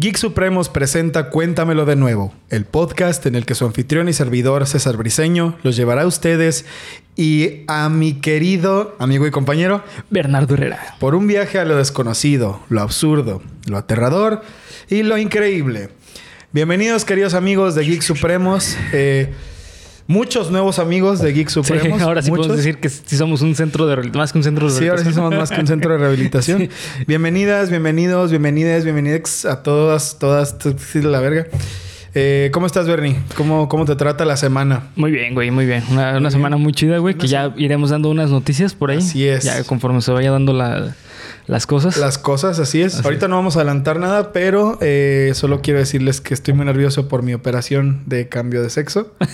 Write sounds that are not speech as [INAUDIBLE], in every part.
Geek Supremos presenta Cuéntamelo de nuevo, el podcast en el que su anfitrión y servidor César Briseño los llevará a ustedes y a mi querido amigo y compañero Bernardo Herrera. por un viaje a lo desconocido, lo absurdo, lo aterrador y lo increíble. Bienvenidos queridos amigos de Geek Supremos. Eh, muchos nuevos amigos de Geek Sí, Supremos. ahora sí muchos. podemos decir que sí somos un centro de más que un centro de Sí, ahora sí somos más que un centro de [LAUGHS] rehabilitación. Bienvenidas, bienvenidos, bienvenidas, bienvenidas a todas, todas, sí, la verga. Eh, ¿Cómo estás, Bernie? ¿Cómo, ¿Cómo te trata la semana? Muy bien, güey, muy bien. Una, una semana muy chida, güey, que ya iremos dando unas noticias por ahí. Así es. Ya conforme se vaya dando la- las cosas. Las cosas, así es. Así Ahorita no vamos a adelantar nada, pero eh, solo quiero decirles que estoy muy nervioso por mi operación de cambio de sexo. [LAUGHS]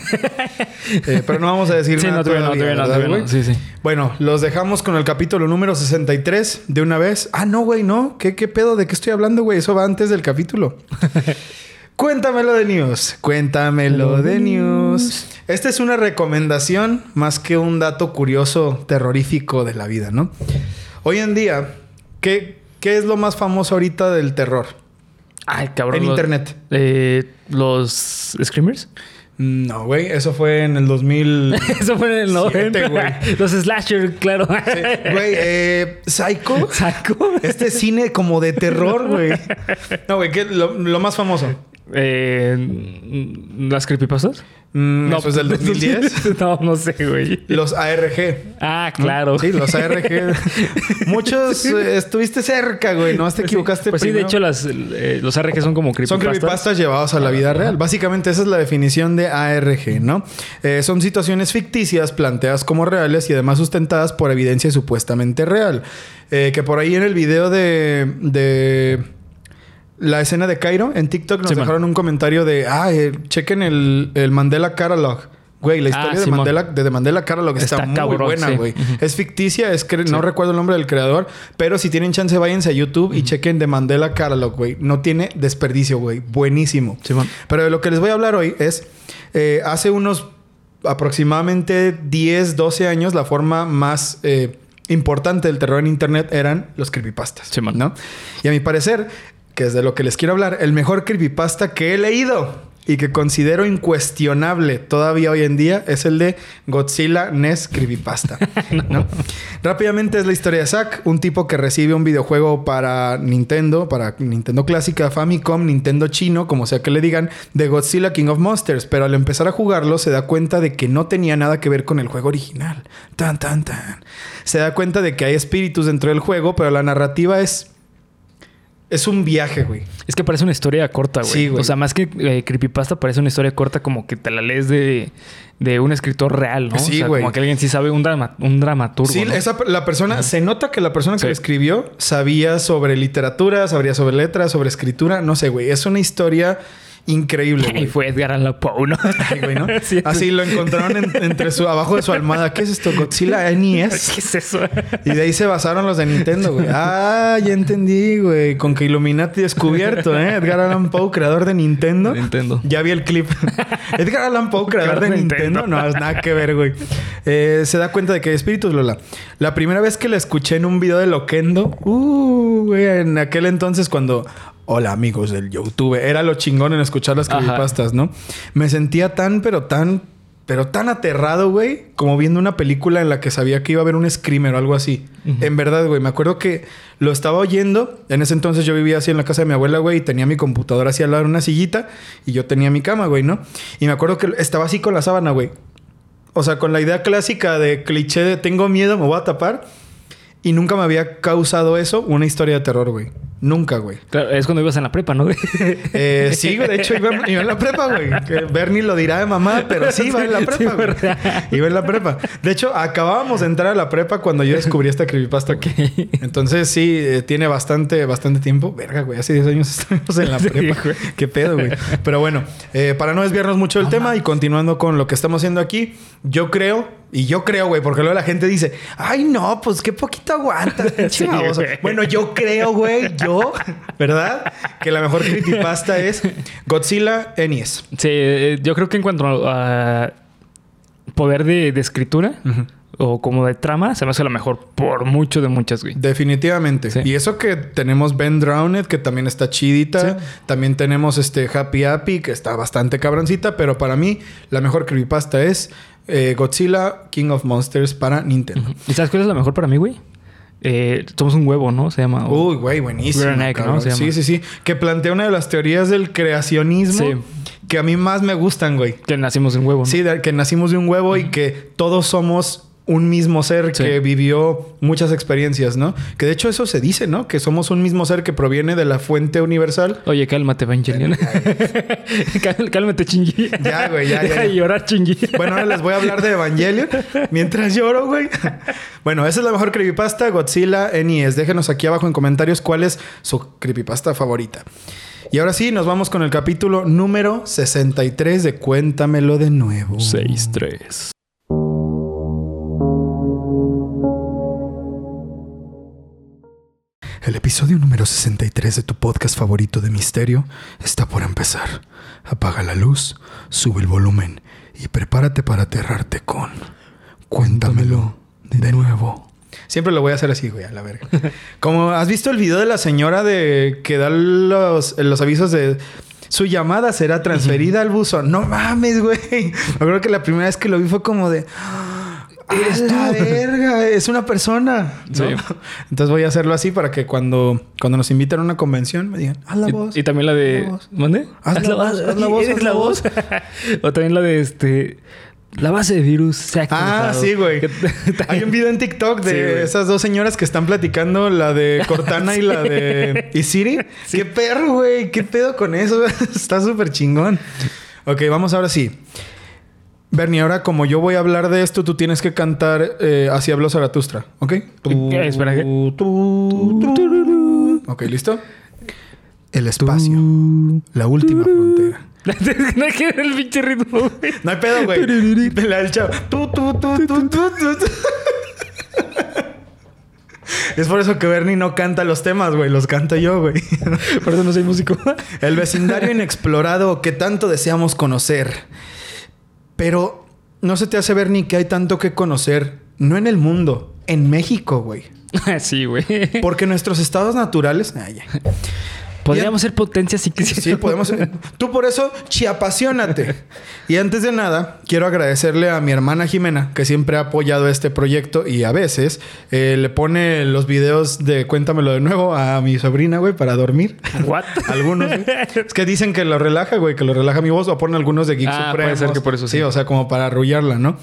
Eh, pero no vamos a decir Sí, nada no, todavía no, todavía, no. Sí, sí. Bueno, los dejamos con el capítulo número 63 de una vez. Ah, no, güey, no. ¿Qué, qué pedo? ¿De qué estoy hablando, güey? Eso va antes del capítulo. [LAUGHS] Cuéntamelo de news. Cuéntamelo de news. Esta es una recomendación más que un dato curioso, terrorífico de la vida, ¿no? Hoy en día, ¿qué, qué es lo más famoso ahorita del terror? Ay, cabrón. En los- internet. Eh, los Screamers. No, güey, eso fue en el 2000. [LAUGHS] Eso fue en el Siete, 90. güey. Los Slasher, claro. Sí, Güey, eh, Psycho. ¿Saco? Este cine como de terror, güey. [LAUGHS] No, güey, ¿qué? Lo, lo más famoso. Eh, ¿Las creepypastas? Mm, eso es del [LAUGHS] 2010. [LAUGHS] no, no sé, güey. Los ARG. Ah, claro. Sí, los ARG. [LAUGHS] Muchos eh, estuviste cerca, güey. No te equivocaste. Pues sí, de hecho, las, eh, los ARG son como Son creepypastas. creepypastas llevados a la vida real. Básicamente esa es la definición de ARG, ¿no? Eh, son situaciones ficticias planteadas como reales y además sustentadas por evidencia supuestamente real. Que por ahí en el video de, de la escena de Cairo en TikTok nos Sí, man. dejaron un comentario de, ah, eh, chequen el, el Mandela Catalog. Güey, la Ah, historia de. Mandela, de The Mandela Catalog está, Está muy cabrón, buena, sí. güey. Es ficticia, es que no Sí. recuerdo el nombre del creador, pero si tienen chance, váyanse a YouTube y chequen The Mandela Catalog, güey. No tiene desperdicio, güey. Buenísimo. Pero de lo que les voy a hablar hoy es, eh, hace unos aproximadamente 10, 12 años, la forma más eh, importante del terror en Internet eran los creepypastas, Simón. ¿no? Y a mi parecer, que es de lo que les quiero hablar, el mejor creepypasta que he leído y que considero incuestionable todavía hoy en día es el de Godzilla NES Creepypasta. [LAUGHS] ¿no? Rápidamente es la historia de Zack, un tipo que recibe un videojuego para Nintendo, para Nintendo clásica, Famicom, Nintendo chino, como sea que le digan, de Godzilla King of Monsters, pero al empezar a jugarlo se da cuenta de que no tenía nada que ver con el juego original. Tan, tan, tan. Se da cuenta de que hay espíritus dentro del juego, pero la narrativa es... Es un viaje, güey. Es que parece una historia corta, güey. Sí, güey. O sea, más que eh, creepypasta, parece una historia corta como que te la lees de, de un escritor real, ¿no? Sí, o sea, güey. como que alguien sí sabe un, drama, un dramaturgo. Sí, ¿no? esa, la persona, se nota que la persona que Sí. lo escribió sabía sobre literatura, sabría sobre letras, sobre escritura, no sé, güey. Es una historia increíble, Y fue Edgar Allan Poe, ¿no? Ay, güey, ¿no? [LAUGHS] Sí, Así lo encontraron en- entre su, abajo de su almohada. ¿Qué es esto? Godzilla [LAUGHS] NES. ¿Qué es eso? Y de ahí se basaron los de Nintendo, güey. Ah, ya entendí, güey. Con que Illuminati descubierto, ¿eh? Edgar Allan Poe, creador de Nintendo. Nintendo. Ya vi el clip. [LAUGHS] Edgar Allan Poe, creador de Creador de Nintendo. Nintendo. No, es nada que ver, güey. Eh, se da cuenta de que hay espíritus, Lola. La primera vez que la escuché en un video de Loquendo, uh, güey, en aquel entonces cuando... Hola amigos del YouTube. Era lo chingón en escuchar las creepypastas, ¿no? Me sentía tan, pero tan, pero tan aterrado, güey, como viendo una película en la que sabía que iba a haber un screamer o algo así. En verdad, güey, me acuerdo que lo estaba oyendo. En ese entonces yo vivía así en la casa de mi abuela, güey, y tenía mi computadora así al lado de una sillita y yo tenía mi cama, güey, ¿no? Y me acuerdo que estaba así con la sábana, güey. O sea, con la idea clásica de cliché de tengo miedo, me voy a tapar. Y nunca me había causado eso una historia de terror, güey. Nunca, güey. Claro, es cuando ibas en la prepa, ¿no? güey? [LAUGHS] Eh, sí, güey, de hecho iba, iba en la prepa, güey. Que Bernie lo dirá de mamá, pero sí iba en la Sí, prepa, güey. ¿verdad? Iba en la prepa. De hecho, acabábamos de entrar a la prepa cuando yo descubrí esta creepypasta. güey. Entonces, sí, eh, tiene bastante, bastante tiempo. Verga, güey. Hace 10 años [LAUGHS] estuvimos en la Sí, prepa. güey. Qué pedo, güey. Pero bueno, eh, para no desviarnos mucho del tema y continuando con lo que estamos haciendo aquí, yo creo Y yo creo, güey, porque luego la gente dice, ay, no, pues qué poquito aguantas, [LAUGHS] pinche Sí, baboso". güey. Bueno, yo creo, güey, yo, ¿verdad? Que la mejor creepypasta es Godzilla NES. Sí, eh, yo creo que en cuanto a poder de, de escritura o como de trama, se me hace la mejor por mucho de muchas, güey. Definitivamente. Sí. Y eso que tenemos Ben Drowned, que también está chidita. Sí. También tenemos este Happy Happy, que está bastante cabroncita. Pero para mí, la mejor creepypasta es eh, Godzilla King of Monsters para Nintendo. ¿Y sabes cuál es la mejor para mí, güey? Eh, somos un huevo, ¿no? Se llama. Uy, güey, buenísimo. Egg, ¿no? cabrón. Se llama. Sí, sí, sí. Que plantea una de las teorías del creacionismo Sí. que a mí más me gustan, güey. Que nacimos en huevo. ¿no? Sí, de- que nacimos de un huevo y que todos somos un mismo ser Sí. que vivió muchas experiencias, ¿no? Que de hecho eso se dice, ¿no? Que somos un mismo ser que proviene de la fuente universal. Oye, cálmate, Evangelion. [LAUGHS] [LAUGHS] Cálmate, chingui. Ya, güey, ya, ya, Deja de llorar, chingui. Bueno, ahora les voy a hablar de Evangelion mientras lloro, güey. Bueno, esa es la mejor creepypasta, Godzilla NES. Déjenos aquí abajo en comentarios cuál es su creepypasta favorita. Y ahora sí, nos vamos con el capítulo número 63 de Cuéntamelo de nuevo. 6-3. El episodio número 63 de tu podcast favorito de misterio está por empezar. Apaga la luz, sube el volumen y prepárate para aterrarte con Cuéntamelo de nuevo. Siempre lo voy a hacer así, güey, a la verga. [LAUGHS] Como has visto el video de la señora de que da los, los avisos de su llamada será transferida al buzón. No mames, güey. Me acuerdo que la primera vez que lo vi fue como de Eres la verga, es una persona. ¿no? Sí. [LAUGHS] Entonces voy a hacerlo así para que cuando, cuando nos inviten a una convención me digan, haz la voz. Y, y también la de. Haz la voz. ¿Mande? Haz la voz, haz la voz, ¿Eres haz la la voz? [LAUGHS] o también la de este. La base de virus se ha Ah, sí, güey. [LAUGHS] Hay un video en TikTok de Sí, esas dos señoras que están platicando, la de Cortana y la de Isiri. Qué perro, güey. Qué pedo con eso. Está súper chingón. Ok, vamos ahora sí. Bernie, ahora como yo voy a hablar de esto, tú tienes que cantar eh, Así habló Zaratustra, ¿ok? Tú, ¿Qué? Espera, ¿qué? tú, tú, tú. Ok, ¿listo? El espacio. La última frontera. [LAUGHS] no hay que el pinche ritmo, güey. No hay pedo, güey. La del chavo. Es por eso que Bernie no canta los temas, güey. Los canto yo, güey. Por eso no soy músico. El vecindario inexplorado que tanto deseamos conocer. Pero no se te hace ver ni que hay tanto que conocer. No en el mundo, en México, güey. [LAUGHS] sí, güey. Porque nuestros estados naturales. Ya. Podríamos ser potencia si quisiéramos. Sí, podemos. [LAUGHS] Tú por eso, chiapasionate. Y antes de nada, quiero agradecerle a mi hermana Jimena, que siempre ha apoyado este proyecto y a veces eh, le pone los videos de Cuéntamelo de nuevo a mi sobrina, güey, para dormir. ¿What? [LAUGHS] Algunos, güey. Es que dicen que lo relaja, güey, que lo relaja mi voz, o ponen algunos de Geek Ah, Supremos. puede ser que por eso sí. Sí, o sea, como para arrullarla, ¿no?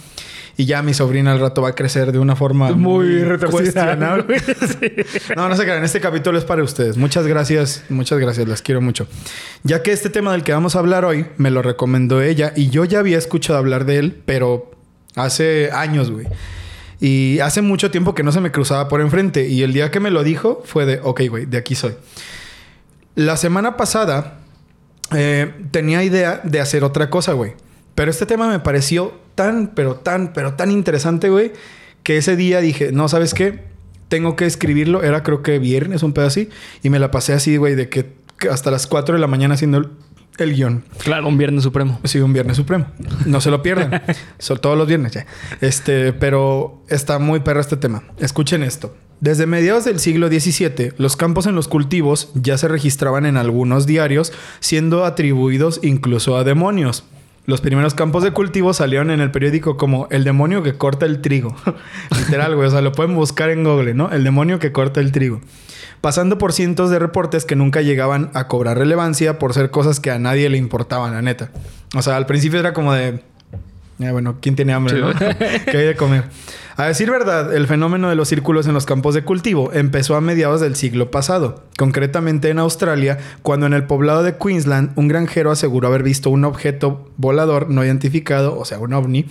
Y ya mi sobrina al rato va a crecer de una forma Muy cuestionable. Sí. [LAUGHS] No, no se crean. Este capítulo es para ustedes. Muchas gracias. Muchas gracias. Las quiero mucho. Ya que este tema del que vamos a hablar hoy me lo recomendó ella y yo ya había escuchado hablar de él, pero hace años, güey. Y hace mucho tiempo que no se me cruzaba por enfrente. Y el día que me lo dijo fue de, ok, güey, de aquí soy. La semana pasada eh, tenía idea de hacer otra cosa, güey. Pero este tema me pareció tan, pero tan, pero tan interesante, güey, que ese día dije, no, ¿sabes qué? Tengo que escribirlo. Era creo que viernes, un pedo así. Y me la pasé así, güey, de que, hasta las 4 de la mañana haciendo el, el guion. Claro, un viernes supremo. Sí, un viernes supremo. No se lo pierdan. [LAUGHS] Son todos los viernes ya. Este, pero está muy perro este tema. Escuchen esto. Desde mediados del siglo XVII, los campos en los cultivos ya se registraban en algunos diarios, siendo atribuidos incluso a demonios. Los primeros campos de cultivo salieron en el periódico como El demonio que corta el trigo. [LAUGHS] Literal, güey. O sea, lo pueden buscar en Google, ¿no? El demonio que corta el trigo. Pasando por cientos de reportes que nunca llegaban a cobrar relevancia por ser cosas que a nadie le importaban, la neta. O sea, al principio era como de... "Eh, bueno, ¿quién tiene hambre? ¿no? [LAUGHS] ¿Qué hay de comer? A decir verdad, el fenómeno de los círculos en los campos de cultivo empezó a mediados del siglo pasado, concretamente en Australia, cuando en el poblado de Queensland un granjero aseguró haber visto un objeto volador no identificado, o sea, un ovni,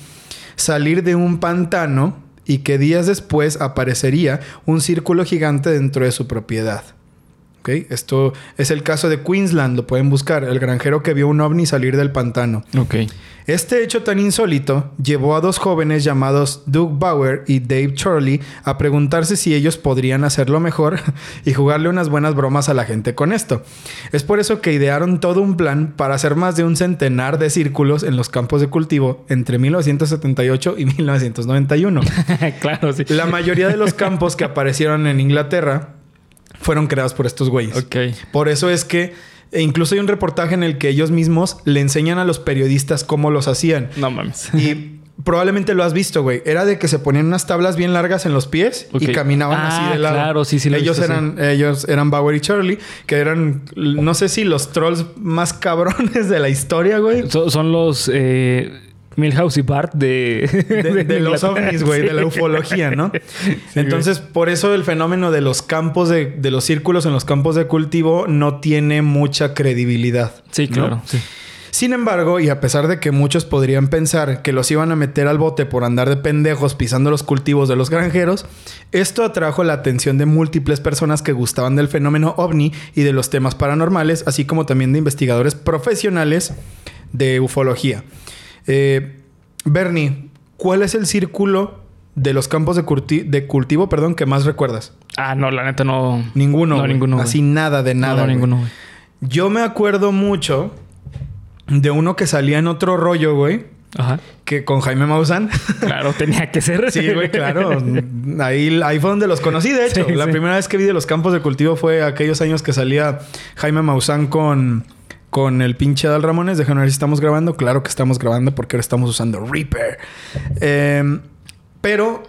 salir de un pantano y que días después aparecería un círculo gigante dentro de su propiedad. ¿Ok? Esto es el caso de Queensland, lo pueden buscar, el granjero que vio un ovni salir del pantano. Ok. Este hecho tan insólito llevó a dos jóvenes llamados Doug Bauer y Dave Charlie a preguntarse si ellos podrían hacerlo mejor [LAUGHS] y jugarle unas buenas bromas a la gente con esto. Es por eso que idearon todo un plan para hacer más de un centenar de círculos en los campos de cultivo entre 1978 y 1991. [LAUGHS] claro, sí. La mayoría de los campos que aparecieron en Inglaterra fueron creados por estos güeyes. Ok. Por eso es que e incluso hay un reportaje en el que ellos mismos le enseñan a los periodistas cómo los hacían. No mames. [LAUGHS] Y probablemente lo has visto, güey. Era de que se ponían unas tablas bien largas en los pies y caminaban Ah, así de lado. claro, sí, sí lo ellos visto, eran, ellos eran Bauer y Charlie, que eran, no sé si los trolls más [LAUGHS] cabrones de la historia, güey. So- son los eh, Milhouse y Bart de... De, [LAUGHS] de los ovnis, güey, de la ufología, ¿no? [LAUGHS] Sí, Entonces, por eso el fenómeno de los campos de, de los círculos en los campos de cultivo no tiene mucha credibilidad. Sí, ¿no? claro. Sí. Sin embargo, y a pesar de que muchos podrían pensar que los iban a meter al bote por andar de pendejos pisando los cultivos de los granjeros, esto atrajo la atención de múltiples personas que gustaban del fenómeno ovni y de los temas paranormales, así como también de investigadores profesionales de ufología. Eh, Bernie, ¿cuál es el círculo de los campos de, cultivo perdón, que más recuerdas? Ah, no, la neta no... Ninguno. No, ninguno, güey. Así nada de nada. No, ninguno, güey. Yo me acuerdo mucho de uno que salía en otro rollo, güey. Ajá. Que con Jaime Maussan. Claro, tenía que ser. sí, güey, claro. Ahí, ahí fue donde los conocí, de hecho. Sí, la sí. primera vez que vi de los campos de cultivo fue aquellos años que salía Jaime Maussan con, con el pinche Adal Ramones. Déjame ver si estamos grabando. Claro que estamos grabando porque ahora estamos usando Reaper. Eh, pero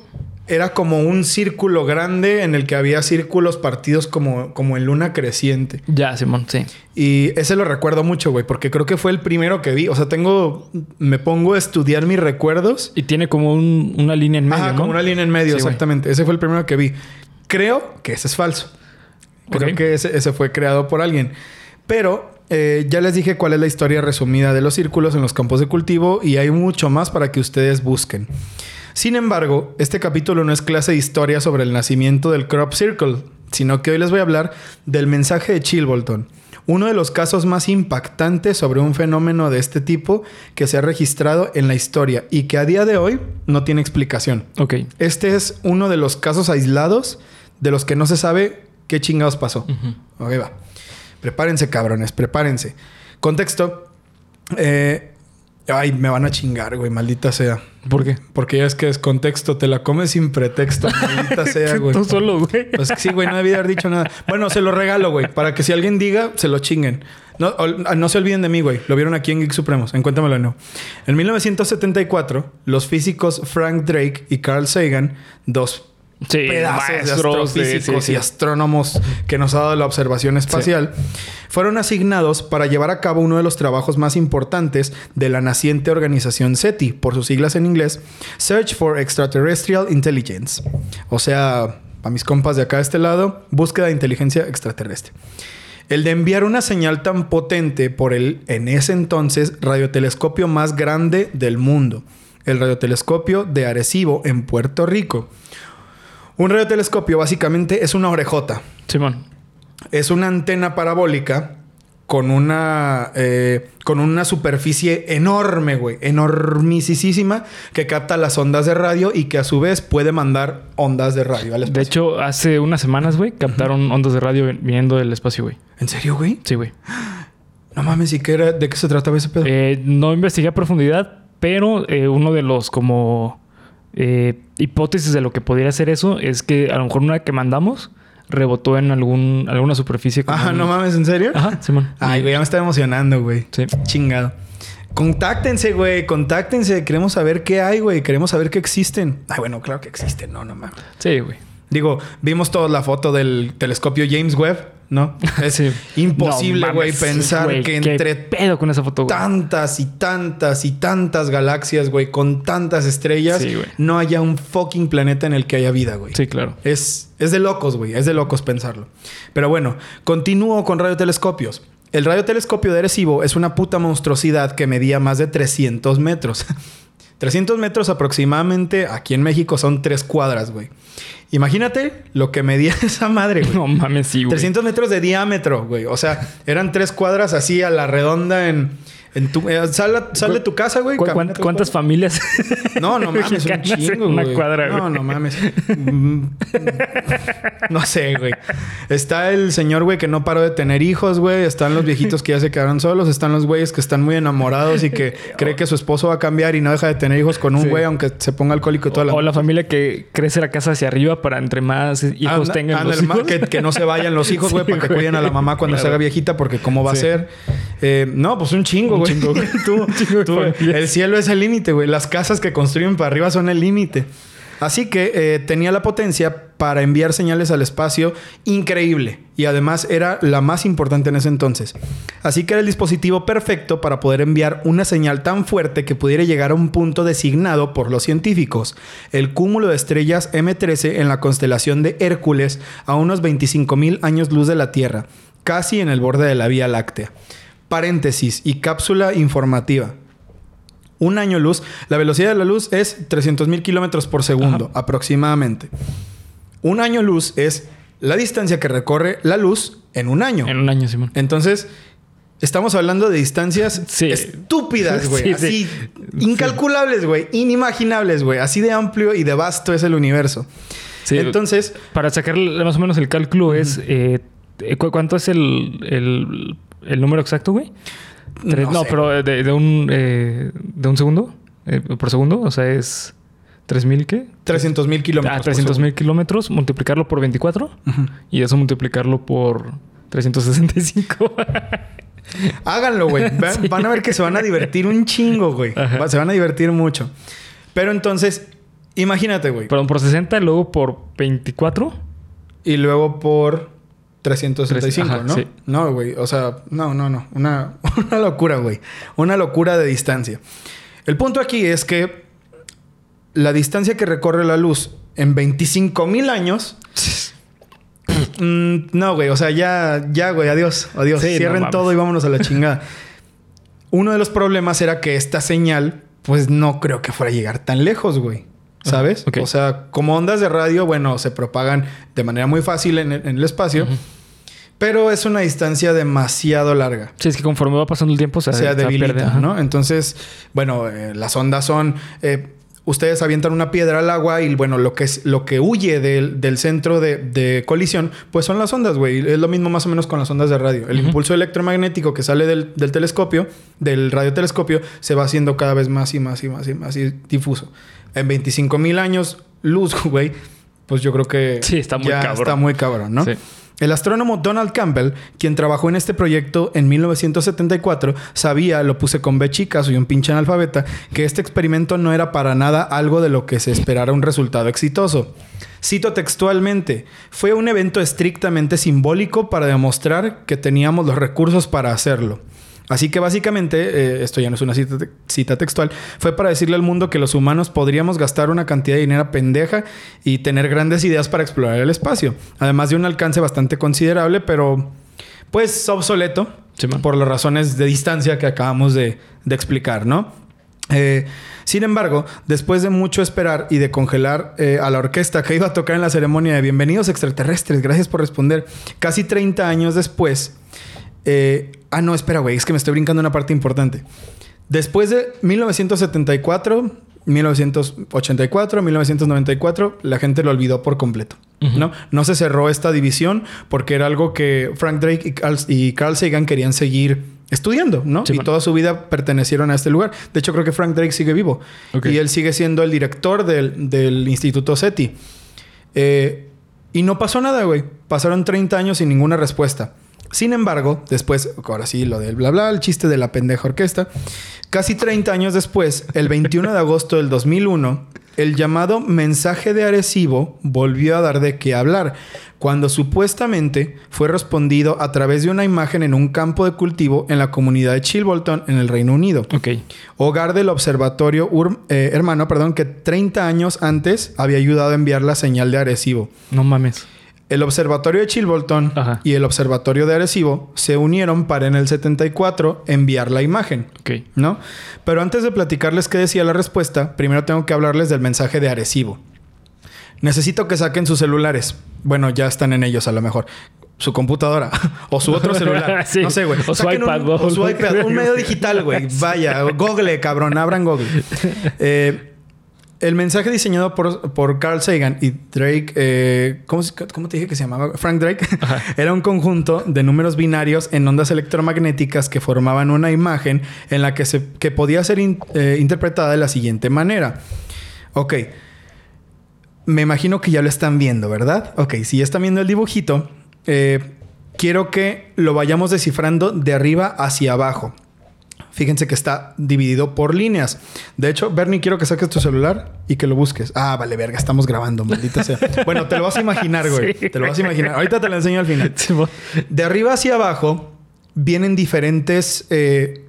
era como un círculo grande en el que había círculos partidos como, como en luna creciente. Ya, Simón, sí. Y ese lo recuerdo mucho, güey, porque creo que fue el primero que vi. O sea, tengo. Me pongo a estudiar mis recuerdos. Y tiene como un- una línea en medio, ¿no? como una línea en medio, Sí, exactamente. Ese fue el primero que vi. Creo que ese es falso. Creo que ese, ese fue creado por alguien. Pero eh, ya les dije cuál es la historia resumida de los círculos en los campos de cultivo y hay mucho más para que ustedes busquen. Sin embargo, este capítulo no es clase de historia sobre el nacimiento del crop circle, sino que hoy les voy a hablar del mensaje de Chilbolton, uno de los casos más impactantes sobre un fenómeno de este tipo que se ha registrado en la historia y que a día de hoy no tiene explicación. Este es uno de los casos aislados de los que no se sabe qué chingados pasó. Ok, va. Prepárense, cabrones, prepárense. Contexto. eh, ay, me van a chingar, güey, maldita sea. ¿Por qué? Porque ya es que es contexto, te la comes sin pretexto, [LAUGHS] maldita sea, güey. Tú solo, güey. Pues sí, güey, no debí haber dicho nada. Bueno, se lo regalo, güey, para que si alguien diga, se lo chinguen. No, ol- no se olviden de mí, güey. Lo vieron aquí en Geek Supremos. En Cuéntamelo no. En 1974, los físicos Frank Drake y Carl Sagan, dos Sí, pedazos de astrofísicos sí, y astrónomos que nos ha dado la observación espacial, fueron asignados para llevar a cabo uno de los trabajos más importantes de la naciente organización SETI, por sus siglas en inglés, Search for Extraterrestrial Intelligence. O sea, a mis compas de acá de este lado, búsqueda de inteligencia extraterrestre. El de enviar una señal tan potente por el, en ese entonces, radiotelescopio más grande del mundo, el radiotelescopio de Arecibo en Puerto Rico. Un radiotelescopio básicamente es una orejota. Simón. Es una antena parabólica con una, eh, con una superficie enorme, güey. Enormisísima que capta las ondas de radio y que a su vez puede mandar ondas de radio al De hecho, hace unas semanas, güey, captaron ondas de radio viniendo del espacio, güey. ¿En serio, güey? Sí, güey. No mames, ¿y qué era? ¿De qué se trataba ese pedo? Eh, no investigué a profundidad, pero eh, uno de los como eh, hipótesis de lo que podría ser eso es que a lo mejor una que mandamos rebotó en algún alguna superficie. como Ajá, un- no mames, ¿en serio? Ajá, Simón. Ay, güey, ya me está emocionando, güey. Sí. Chingado. Contáctense, güey, contáctense. Queremos saber qué hay, güey. Queremos saber que existen. Ay, bueno, claro que existen. No, no mames. Sí, güey. Digo, vimos todos la foto del telescopio James Webb, ¿no? [LAUGHS] Es Sí. imposible, güey, pensar que entre pedo con esa foto, tantas y tantas y tantas galaxias, güey, con tantas estrellas, Sí, no haya un fucking planeta en el que haya vida, güey. Sí, claro. Es, es de locos, güey. Es de locos pensarlo. Pero bueno, continúo con radiotelescopios. El radiotelescopio de Arecibo es una puta monstruosidad que medía más de 300 metros. [LAUGHS] 300 metros aproximadamente aquí en México son tres cuadras, güey. Imagínate lo que medía [LAUGHS] esa madre, güey. No mames, sí, güey. 300 metros de diámetro, güey. O sea, eran tres cuadras así a la redonda en... en tu, eh, sal, a- sal de tu casa, güey. ¿Cu- camina cuán- tres ¿Cuántas familias? no, no [LAUGHS] mames, un chingo, una güey. cuadra, no, güey? no mames. Mm, no sé, güey. Está el señor, güey, que no paró de tener hijos, güey. Están los viejitos que ya se quedaron solos. Están los güeyes que están muy enamorados y que [LAUGHS] cree que su esposo va a cambiar y no deja de tener hijos con un Sí. güey, aunque se ponga alcohólico toda la o la familia que crece la casa hacia arriba para entre más hijos Anda- tengan anda los el ma- hijos. Que, que no se vayan los hijos, [LAUGHS] güey, Sí, para que güey. cuiden a la mamá cuando se Claro. haga viejita, porque cómo va a ser. Eh, no, pues un chingo, Un güey. chingo, güey. [LAUGHS] Tú- [LAUGHS] Un chingo de tú- familias. el cielo es el límite, güey. Las casas que construyen para arriba son el límite. Así que eh, tenía la potencia para enviar señales al espacio increíble y además era la más importante en ese entonces. Así que era el dispositivo perfecto para poder enviar una señal tan fuerte que pudiera llegar a un punto designado por los científicos, el cúmulo de estrellas M13 en la constelación de Hércules a unos 25.000 años luz de la Tierra, casi en el borde de la Vía Láctea. Paréntesis y cápsula informativa. Un año luz, la velocidad de la luz es 300.000 kilómetros por segundo, aproximadamente. Un año luz es la distancia que recorre la luz en un año. En un año, Simón. Entonces, estamos hablando de distancias Sí. estúpidas, [LAUGHS] güey. Sí, así, sí. incalculables, güey. Inimaginables, güey. Así de amplio y de vasto es el universo. Entonces, Para sacar más o menos el cálculo es... eh, ¿cu- ¿Cuánto es el, el, el número exacto, güey? Tres- No no, sé. pero de, de un, eh, de un segundo eh, por segundo. O sea, es... ¿3000 qué? 300 mil kilómetros. Ah, por 300 segundo. mil kilómetros, multiplicarlo por 24 Ujú. y eso multiplicarlo por 365. [LAUGHS] Háganlo, güey. [LAUGHS] Sí. Van a ver que se van a divertir un chingo, güey. Ajá. Se van a divertir mucho. Pero entonces, imagínate, güey. Perdón, por 60, luego por 24. Y luego por 365, Ajá, ¿no? sí. No, güey. O sea, no, no, no. Una, [LAUGHS] una locura, güey. Una locura de distancia. El punto aquí es que la distancia que recorre la luz en 25 mil años. [LAUGHS] mm, no, güey. O sea, ya, ya, güey. Adiós. Adiós. Sí, Cierren todo y vámonos a la chingada. [LAUGHS] Uno de los problemas era que esta señal, pues no creo que fuera a llegar tan lejos, güey. ¿Sabes? O sea, como ondas de radio, bueno, se propagan de manera muy fácil en el, en el espacio, pero es una distancia demasiado larga. Sí, es que conforme va pasando el tiempo se, Se debilita, pierde. ¿no? Entonces, bueno, eh, las ondas son... eh, ustedes avientan una piedra al agua y, bueno, lo que, es, lo que huye del, del centro de, de colisión, pues son las ondas, güey. Es lo mismo más o menos con las ondas de radio. El impulso electromagnético que sale del, del telescopio, del radiotelescopio, se va haciendo cada vez más y más y más y más y difuso. En 25 mil años, luz, [LAUGHS] güey, pues yo creo que... Sí, está muy ya cabrón. Está muy cabrón, ¿no? Sí. El astrónomo Donald Campbell, quien trabajó en este proyecto en 1974, sabía, lo puse con B chica, soy un pinche analfabeta, que este experimento no era para nada algo de lo que se esperara un resultado exitoso. Cito textualmente, fue un evento estrictamente simbólico para demostrar que teníamos los recursos para hacerlo. Así que básicamente, eh, esto ya no es una cita, te- cita textual, fue para decirle al mundo que los humanos podríamos gastar una cantidad de dinero pendeja y tener grandes ideas para explorar el espacio. Además de un alcance bastante considerable, pero pues obsoleto Sí, por las razones de distancia que acabamos de, de explicar, ¿no? Eh, sin embargo, después de mucho esperar y de congelar eh, a la orquesta que iba a tocar en la ceremonia de Bienvenidos extraterrestres, gracias por responder, casi 30 años después, eh, ah, no, espera, güey, es que me estoy brincando una parte importante. Después de 1974, 1984, 1994, la gente lo olvidó por completo. ¿no? no se cerró esta división porque era algo que Frank Drake y Carl, y Carl Sagan querían seguir estudiando, ¿no? Sí, y man. toda su vida pertenecieron a este lugar. De hecho, creo que Frank Drake sigue vivo. Ok. Y él sigue siendo el director del, del Instituto SETI. Eh, y no pasó nada, güey. Pasaron 30 años sin ninguna respuesta. Sin embargo, después, ahora sí, lo del bla bla, el chiste de la pendeja orquesta. Casi 30 años después, el 21 de agosto del 2001, el llamado mensaje de Arecibo volvió a dar de qué hablar, cuando supuestamente fue respondido a través de una imagen en un campo de cultivo en la comunidad de Chilbolton, en el Reino Unido Ok. hogar del observatorio Ur- eh, hermano, perdón, que 30 años antes había ayudado a enviar la señal de Arecibo. No mames. El observatorio de Chilbolton Ajá. y el observatorio de Arecibo se unieron para en el 74 enviar la imagen. Ok. ¿no? Pero antes de platicarles qué decía la respuesta, primero tengo que hablarles del mensaje de Arecibo. Necesito que saquen sus celulares. Bueno, ya están en ellos a lo mejor. Su computadora [LAUGHS] o su otro celular. [LAUGHS] Sí. No sé, güey. O su Saquen iPad, un, o su iPad. Un medio digital, güey. Vaya. Google, cabrón. Abran Google. Eh, [LAUGHS] el mensaje diseñado por, por Carl Sagan y Drake, eh, ¿cómo, te dije que se llamaba? Frank Drake, [LAUGHS] era un conjunto de números binarios en ondas electromagnéticas que formaban una imagen en la que, se, que podía ser in- eh, interpretada de la siguiente manera. Ok, me imagino que ya lo están viendo, ¿verdad? Ok, si ya están viendo el dibujito, eh, quiero que lo vayamos descifrando de arriba hacia abajo. Fíjense que está dividido por líneas. De hecho, Bernie, quiero que saques tu celular y que lo busques. Ah, vale, verga, estamos grabando, maldita sea. Bueno, te lo vas a imaginar, güey. [LAUGHS] Sí. Te lo vas a imaginar. Ahorita te lo enseño al final. De arriba hacia abajo vienen diferentes eh,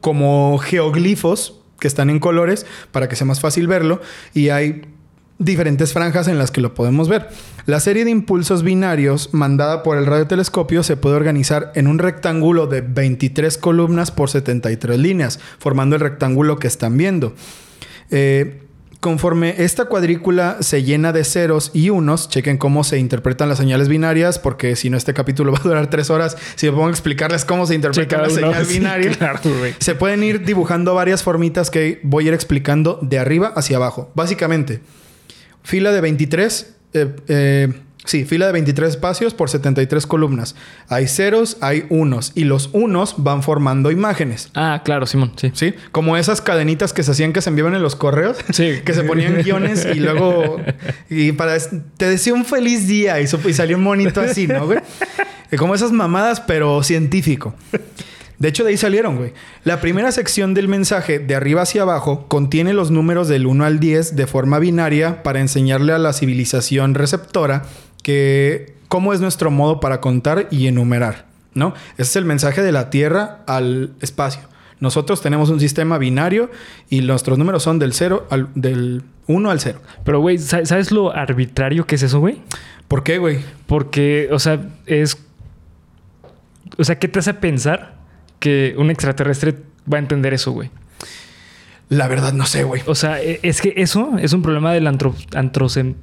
como geoglifos que están en colores para que sea más fácil verlo y hay diferentes franjas en las que lo podemos ver. La serie de impulsos binarios mandada por el radiotelescopio se puede organizar en un rectángulo de 23 columnas por 73 líneas, formando el rectángulo que están viendo. Eh, conforme esta cuadrícula se llena de ceros y unos, chequen cómo se interpretan las señales binarias, porque si no este capítulo [LAUGHS] va a durar tres horas, si me pongo a explicarles cómo se interpreta la señal [LAUGHS] Sí, binaria, claro, se pueden ir dibujando varias formitas que voy a ir explicando de arriba hacia abajo. Básicamente, fila de 23, eh, eh, sí, fila de 23 espacios por 73 columnas. Hay ceros, hay unos, y los unos van formando imágenes. Ah, claro, Simón, sí. ¿Sí? Como esas cadenitas que se hacían que se enviaban en los correos. [LAUGHS] Sí. Que se ponían guiones y luego... Y para... Te decía un feliz día y, y salió un monito así, ¿no, güey? [LAUGHS] Eh, Como esas mamadas, pero científico. De hecho, de ahí salieron, güey. La primera sección del mensaje, de arriba hacia abajo, contiene los números del 1 al 10 de forma binaria para enseñarle a la civilización receptora que cómo es nuestro modo para contar y enumerar, ¿no? Ese es el mensaje de la Tierra al espacio. Nosotros tenemos un sistema binario y nuestros números son del 0 al del 1 al 0. Pero, güey, ¿sa- ¿sabes lo arbitrario que es eso, güey? ¿Por qué, güey? Porque, o sea, es. O sea, ¿qué te hace pensar que un extraterrestre va a entender eso, güey? La verdad no sé, güey. O sea, e- es que eso es un problema del antro- antrocen-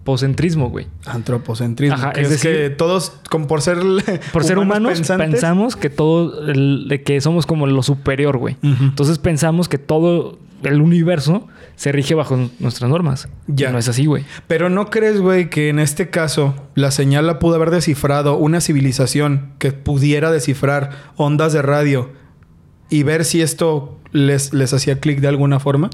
antropocentrismo, güey. Antropocentrismo. Ajá, que es decir- que todos, como por ser [LAUGHS] Por ser humanos, pensantes, pensamos que todo, el- de que somos como lo superior, güey. Entonces pensamos que todo el universo se rige bajo nuestras normas. Ya. Y no es así, güey. Pero no crees, güey, que en este caso la señal la pudo haber descifrado una civilización que pudiera descifrar ondas de radio y ver si esto les, les hacía clic de alguna forma?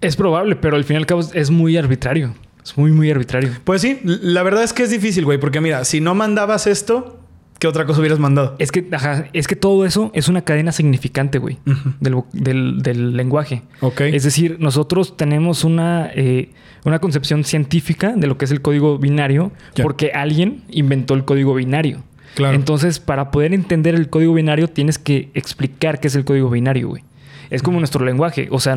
Es probable, pero al fin y al cabo es muy arbitrario. Es muy, muy arbitrario. Pues sí, la verdad es que es difícil, güey, porque mira, si no mandabas esto, ¿qué otra cosa hubieras mandado? Es que, ajá, es que todo eso es una cadena significante, güey, del, del- del lenguaje. Ok. Es decir, nosotros tenemos una, eh, una concepción científica de lo que es el código binario porque alguien inventó el código binario. Claro. Entonces, para poder entender el código binario, tienes que explicar qué es el código binario, güey. Es como nuestro lenguaje. O sea,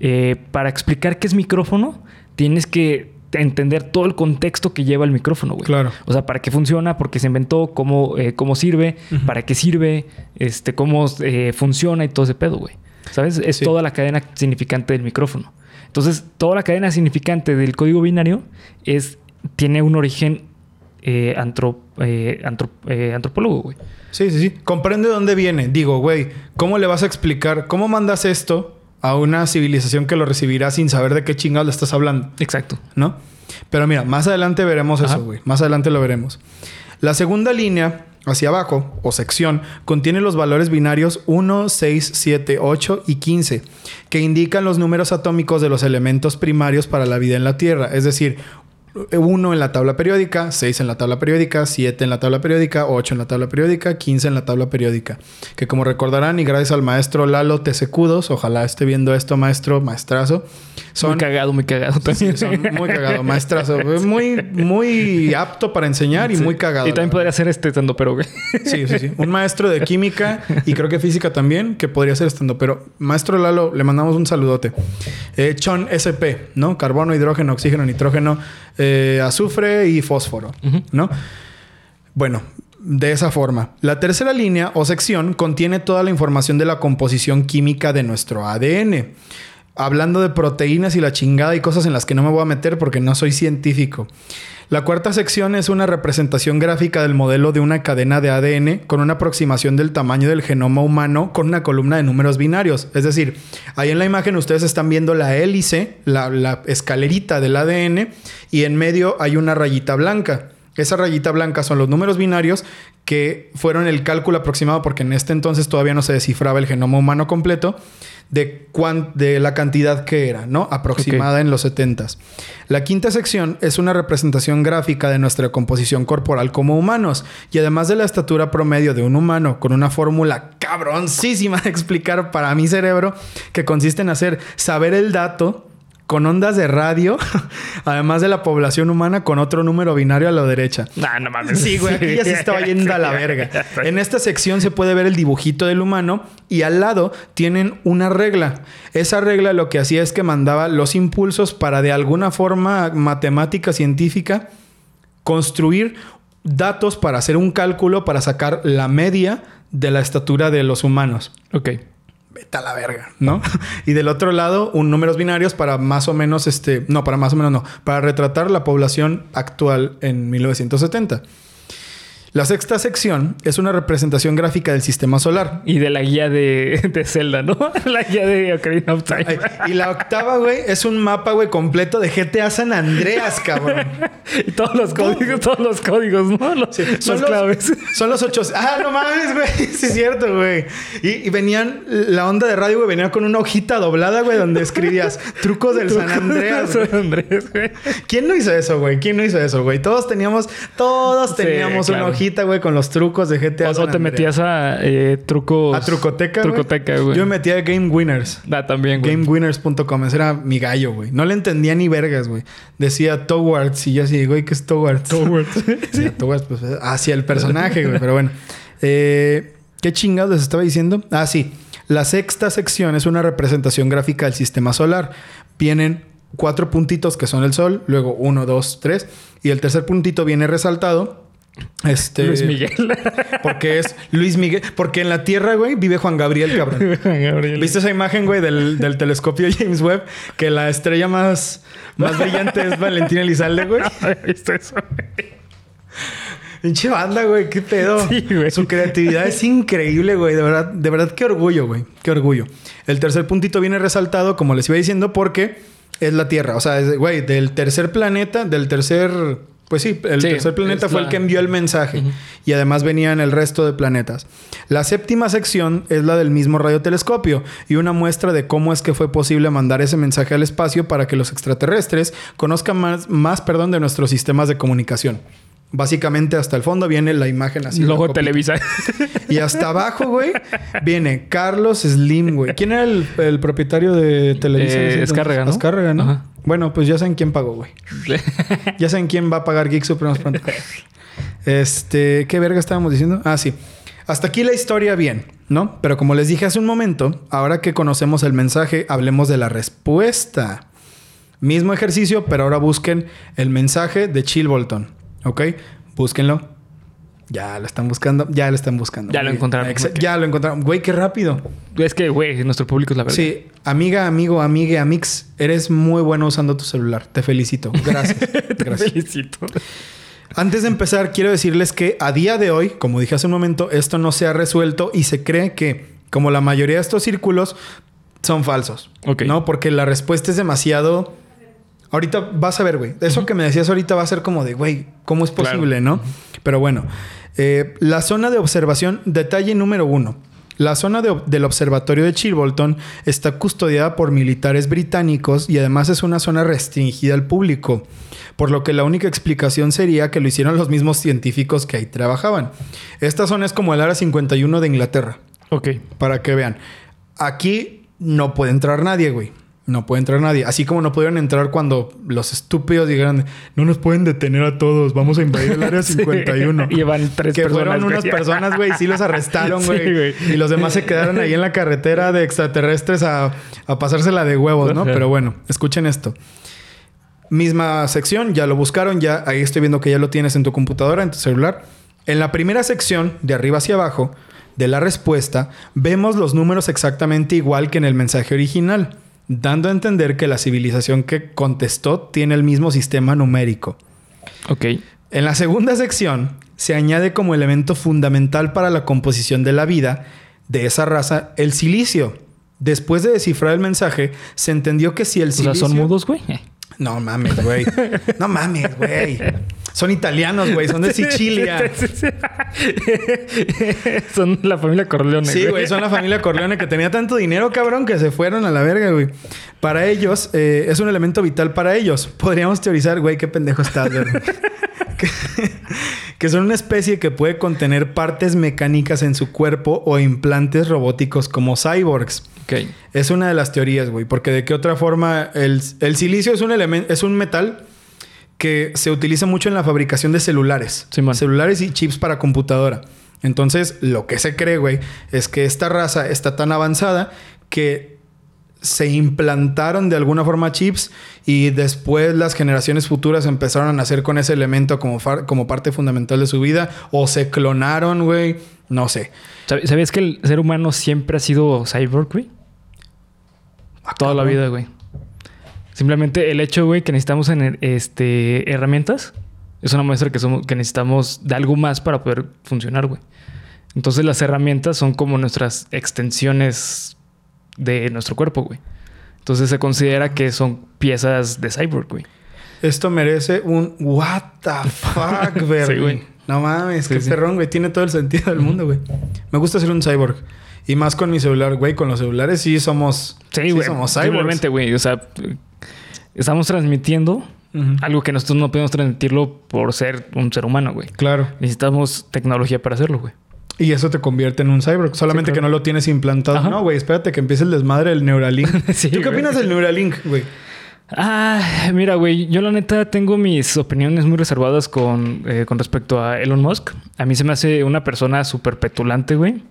eh, para explicar qué es micrófono, tienes que entender todo el contexto que lleva el micrófono, güey. Claro. O sea, para qué funciona, por qué se inventó, cómo, eh, cómo sirve, para qué sirve, este, cómo eh, funciona y todo ese pedo, güey. ¿Sabes? Es Sí. toda la cadena significante del micrófono. Entonces, toda la cadena significante del código binario es, tiene un origen eh, antro- eh, eh, antropólogo, güey. Sí, sí, sí. Comprende dónde viene. Digo, güey, ¿cómo le vas a explicar? ¿Cómo mandas esto a una civilización que lo recibirá sin saber de qué chingados le estás hablando? Exacto. ¿no? Pero mira, más adelante veremos Ajá. eso, güey. Más adelante lo veremos. La segunda línea, hacia abajo, o sección, contiene los valores binarios 1, 6, 7, 8 y 15, que indican los números atómicos de los elementos primarios para la vida en la Tierra. Es decir, 1 en la tabla periódica, 6 en la tabla periódica, 7 en la tabla periódica, 8 en la tabla periódica, 15 en la tabla periódica. Que como recordarán, y gracias al maestro Lalo Tesecudos, ojalá esté viendo esto, maestro, maestrazo, son Muy cagado, muy cagado también. Sí, son muy cagado, maestrazo. [LAUGHS] Muy, muy apto para enseñar y Sí. muy cagado. Y también podría ser este estando, pero. Sí, sí, sí. Un maestro de química y creo que física también, que podría ser estando. Pero, maestro Lalo, le mandamos un saludote. Eh, Chon SP, ¿no? Carbono, hidrógeno, oxígeno, nitrógeno. eh, azufre y fósforo. ¿no? Bueno, de esa forma. La tercera línea o sección contiene toda la información de la composición química de nuestro ADN. Hablando de proteínas y la chingada y cosas en las que no me voy a meter porque no soy científico. La cuarta sección es una representación gráfica del modelo de una cadena de ADN con una aproximación del tamaño del genoma humano con una columna de números binarios. Es decir, ahí en la imagen ustedes están viendo la hélice, la, escalerita del ADN y en medio hay una rayita blanca. Esa rayita blanca son los números binarios que fueron el cálculo aproximado, porque en este entonces todavía no se descifraba el genoma humano completo, de, cuán- de la cantidad que era, ¿no? Aproximada en los 70s. La quinta sección es una representación gráfica de nuestra composición corporal como humanos, y además de la estatura promedio de un humano, con una fórmula cabroncísima de explicar para mi cerebro, que consiste en hacer saber el dato con ondas de radio, [LAUGHS] además de la población humana con otro número binario a la derecha. Nah, no mames. Sí, güey, aquí ya se estaba yendo a la [LAUGHS] verga. En esta sección se puede ver el dibujito del humano y al lado tienen una regla. Esa regla lo que hacía es que mandaba los impulsos para de alguna forma matemática científica construir datos para hacer un cálculo para sacar la media de la estatura de los humanos. Ok. Vete a la verga, ¿no? [LAUGHS] Y del otro lado, un números binarios para más o menos, este, no, para más o menos no, para retratar la población actual en 1970. La sexta sección es una representación gráfica del sistema solar. Y de la guía de, de Zelda, ¿no? [LAUGHS] La guía de Ocarina of Time. Ay, y la octava, güey, es un mapa, güey, completo de GTA San Andreas, cabrón. [LAUGHS] Y todos los códigos, todos los códigos, ¿no? Los, Sí, los claves. Son los ocho. Ah, no mames, güey. [LAUGHS] Sí, es cierto, güey. Y, y venían, la onda de radio, güey, venía con una hojita doblada, güey, donde escribías trucos del San Andreas. güey. San Andrés, güey. ¿Quién no hizo eso, güey? ¿Quién no hizo eso, güey? Todos teníamos, todos Sí, teníamos claro. una güey, con los trucos de GTA. O, San o te metías a eh, trucos. a Trucoteca. Trucoteca, güey. Yo me metía a Game Winners. Ah, también, güey. GameWinners.com. Ese era mi gallo, güey. No le entendía ni vergas, güey. Decía Towards y yo así, güey, ¿qué es Towards? Towards. [LAUGHS] sí. Towards, pues hacia el personaje, güey. Pero bueno. Eh, ¿Qué chingados les estaba diciendo? Ah, sí. La sexta sección es una representación gráfica del sistema solar. Vienen cuatro puntitos que son el sol, luego uno, dos, tres. Y el tercer puntito viene resaltado. Este, Luis Miguel. [LAUGHS] Porque es Luis Miguel. Porque en la Tierra, güey, vive Juan Gabriel, [LAUGHS] cabrón. Gabriel. ¿Viste esa imagen, güey, del, del telescopio James Webb? Que la estrella más, más brillante es Valentina Elizalde, güey. [LAUGHS] ¿Viste eso? güey? Pinche banda, güey, qué pedo. Sí, güey. Su creatividad es increíble, güey. De verdad, de verdad, qué orgullo, güey. Qué orgullo. El tercer puntito viene resaltado, como les iba diciendo, porque es la Tierra. O sea, es, güey, del tercer planeta, del tercer. Pues sí, el Sí, tercer planeta fue la- el que envió el mensaje. Y además venían el resto de planetas. La séptima sección es la del mismo radiotelescopio y una muestra de cómo es que fue posible mandar ese mensaje al espacio para que los extraterrestres conozcan más, más perdón, de nuestros sistemas de comunicación. Básicamente hasta el fondo viene la imagen así. Logo. Televisa. Y hasta abajo, güey, viene Carlos Slim, güey. ¿Quién era el, el propietario de Televisa? Eh, entonces? Escárraga, ¿no? Escárraga, ¿no? Ajá. Bueno, pues ya saben quién pagó, güey. [LAUGHS] Ya saben quién va a pagar Geek Supremos pronto. Este, ¿qué verga estábamos diciendo? Ah, sí. Hasta aquí la historia bien, ¿no? Pero como les dije hace un momento, ahora que conocemos el mensaje, hablemos de la respuesta. Mismo ejercicio, pero ahora busquen el mensaje de Chill Bolton, ¿ok? Búsquenlo. Ya lo están buscando, ya lo están buscando. Ya lo encontraron. Ya lo encontraron. Güey, qué rápido. es que, güey, nuestro público es la verdad. Sí, amiga, amigo, amigue, amix, eres muy bueno usando tu celular. Te felicito. Gracias. [LAUGHS] Te Gracias. felicito. Antes de empezar, quiero decirles que a día de hoy, como dije hace un momento, esto no se ha resuelto y se cree que, como la mayoría de estos círculos, son falsos. Ok. ¿No? Porque la respuesta es demasiado. Ahorita vas a ver, güey. Eso que me decías ahorita va a ser como de, güey, ¿cómo es Claro. posible, no? Pero bueno, eh, la zona de observación, detalle número uno. La zona de- del observatorio de Chilbolton está custodiada por militares británicos y además es una zona restringida al público, por lo que la única explicación sería que lo hicieron los mismos científicos que ahí trabajaban. Esta zona es como el área 51 de Inglaterra, Ok. para que vean. Aquí no puede entrar nadie, güey. No puede entrar nadie. Así como no pudieron entrar cuando los estúpidos dijeron, no nos pueden detener a todos, vamos a invadir el área [LAUGHS] Sí. 51. Llevan tres que personas. fueron unas personas, güey, y sí los [LAUGHS] arrestaron, Sí, güey. y los demás se quedaron ahí en la carretera de extraterrestres a, a pasársela de huevos, ¿no? Ajá. Pero bueno, escuchen esto. Misma sección, ya lo buscaron, ya ahí estoy viendo que ya lo tienes en tu computadora, en tu celular. En la primera sección, de arriba hacia abajo, de la respuesta, vemos los números exactamente igual que en el mensaje original, dando a entender que la civilización que contestó tiene el mismo sistema numérico. Ok. En la segunda sección se añade como elemento fundamental para la composición de la vida de esa raza el silicio. Después de descifrar el mensaje, se entendió que si el O silicio... sea, son mudos, güey. No mames, güey. No mames, güey. Son italianos, güey. Son de [LAUGHS] Sicilia. [LAUGHS] son la familia Corleone. Sí, güey. Son la familia Corleone que tenía tanto dinero, cabrón, que se fueron a la verga, güey. Para ellos, eh, es un elemento vital para ellos. Podríamos teorizar, güey, qué pendejo estás, güey. [LAUGHS] que, son una especie que puede contener partes mecánicas en su cuerpo o implantes robóticos como cyborgs. Ok. Es una de las teorías, güey. Porque de qué otra forma el, el silicio es un elemento, es un metal que se utiliza mucho en la fabricación de celulares. Simón. celulares y chips para computadora. Entonces, lo que se cree, güey, es que esta raza está tan avanzada que se implantaron de alguna forma chips y después las generaciones futuras empezaron a nacer con ese elemento como, como parte fundamental de su vida o se clonaron, güey. No sé. ¿Sab- ¿Sabías que el ser humano siempre ha sido cyborg, güey? Ah, Toda la vida, güey. Simplemente el hecho, güey, que necesitamos en, este, herramientas es una muestra que, somos, que necesitamos de algo más para poder funcionar, güey. Entonces las herramientas son como nuestras extensiones de nuestro cuerpo, güey. Entonces se considera que son piezas de cyborg, güey. Esto merece un what the fuck. [LAUGHS] Sí, güey. No mames, Sí, qué sí. perrón, güey. Tiene todo el sentido del mundo, güey. Me gusta ser un cyborg. Y más con mi celular, güey. Con los celulares sí somos... Sí, güey. somos cyborgs. Simplemente, güey. O sea, estamos transmitiendo algo que nosotros no podemos transmitirlo por ser un ser humano, güey. Claro. Necesitamos tecnología para hacerlo, güey. Y eso te convierte en un cyborg. Solamente Sí, que no lo tienes implantado. Ajá. No, güey. Espérate que empiece el desmadre del Neuralink. [LAUGHS] Sí, ¿Tú qué güey. opinas del Neuralink, güey? Ah, mira, güey, yo la neta tengo mis opiniones muy reservadas con, eh, con respecto a Elon Musk. A mí se me hace una persona súper petulante, güey,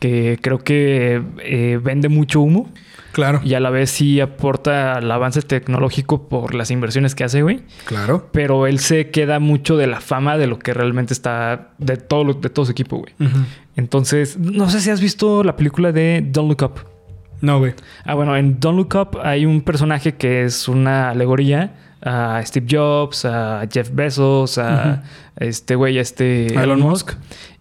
que creo que eh, vende mucho humo Claro. y a la vez sí aporta al avance tecnológico por las inversiones que hace, güey. Claro. Pero él se queda mucho de la fama de lo que realmente está, de todo, lo- de todo su equipo, güey. Entonces, no sé si has visto la película de Don't Look Up. No, güey. Ah, bueno, en Don't Look Up hay un personaje que es una alegoría a Steve Jobs, a Jeff Bezos, a este güey, a este Elon Elon Musk.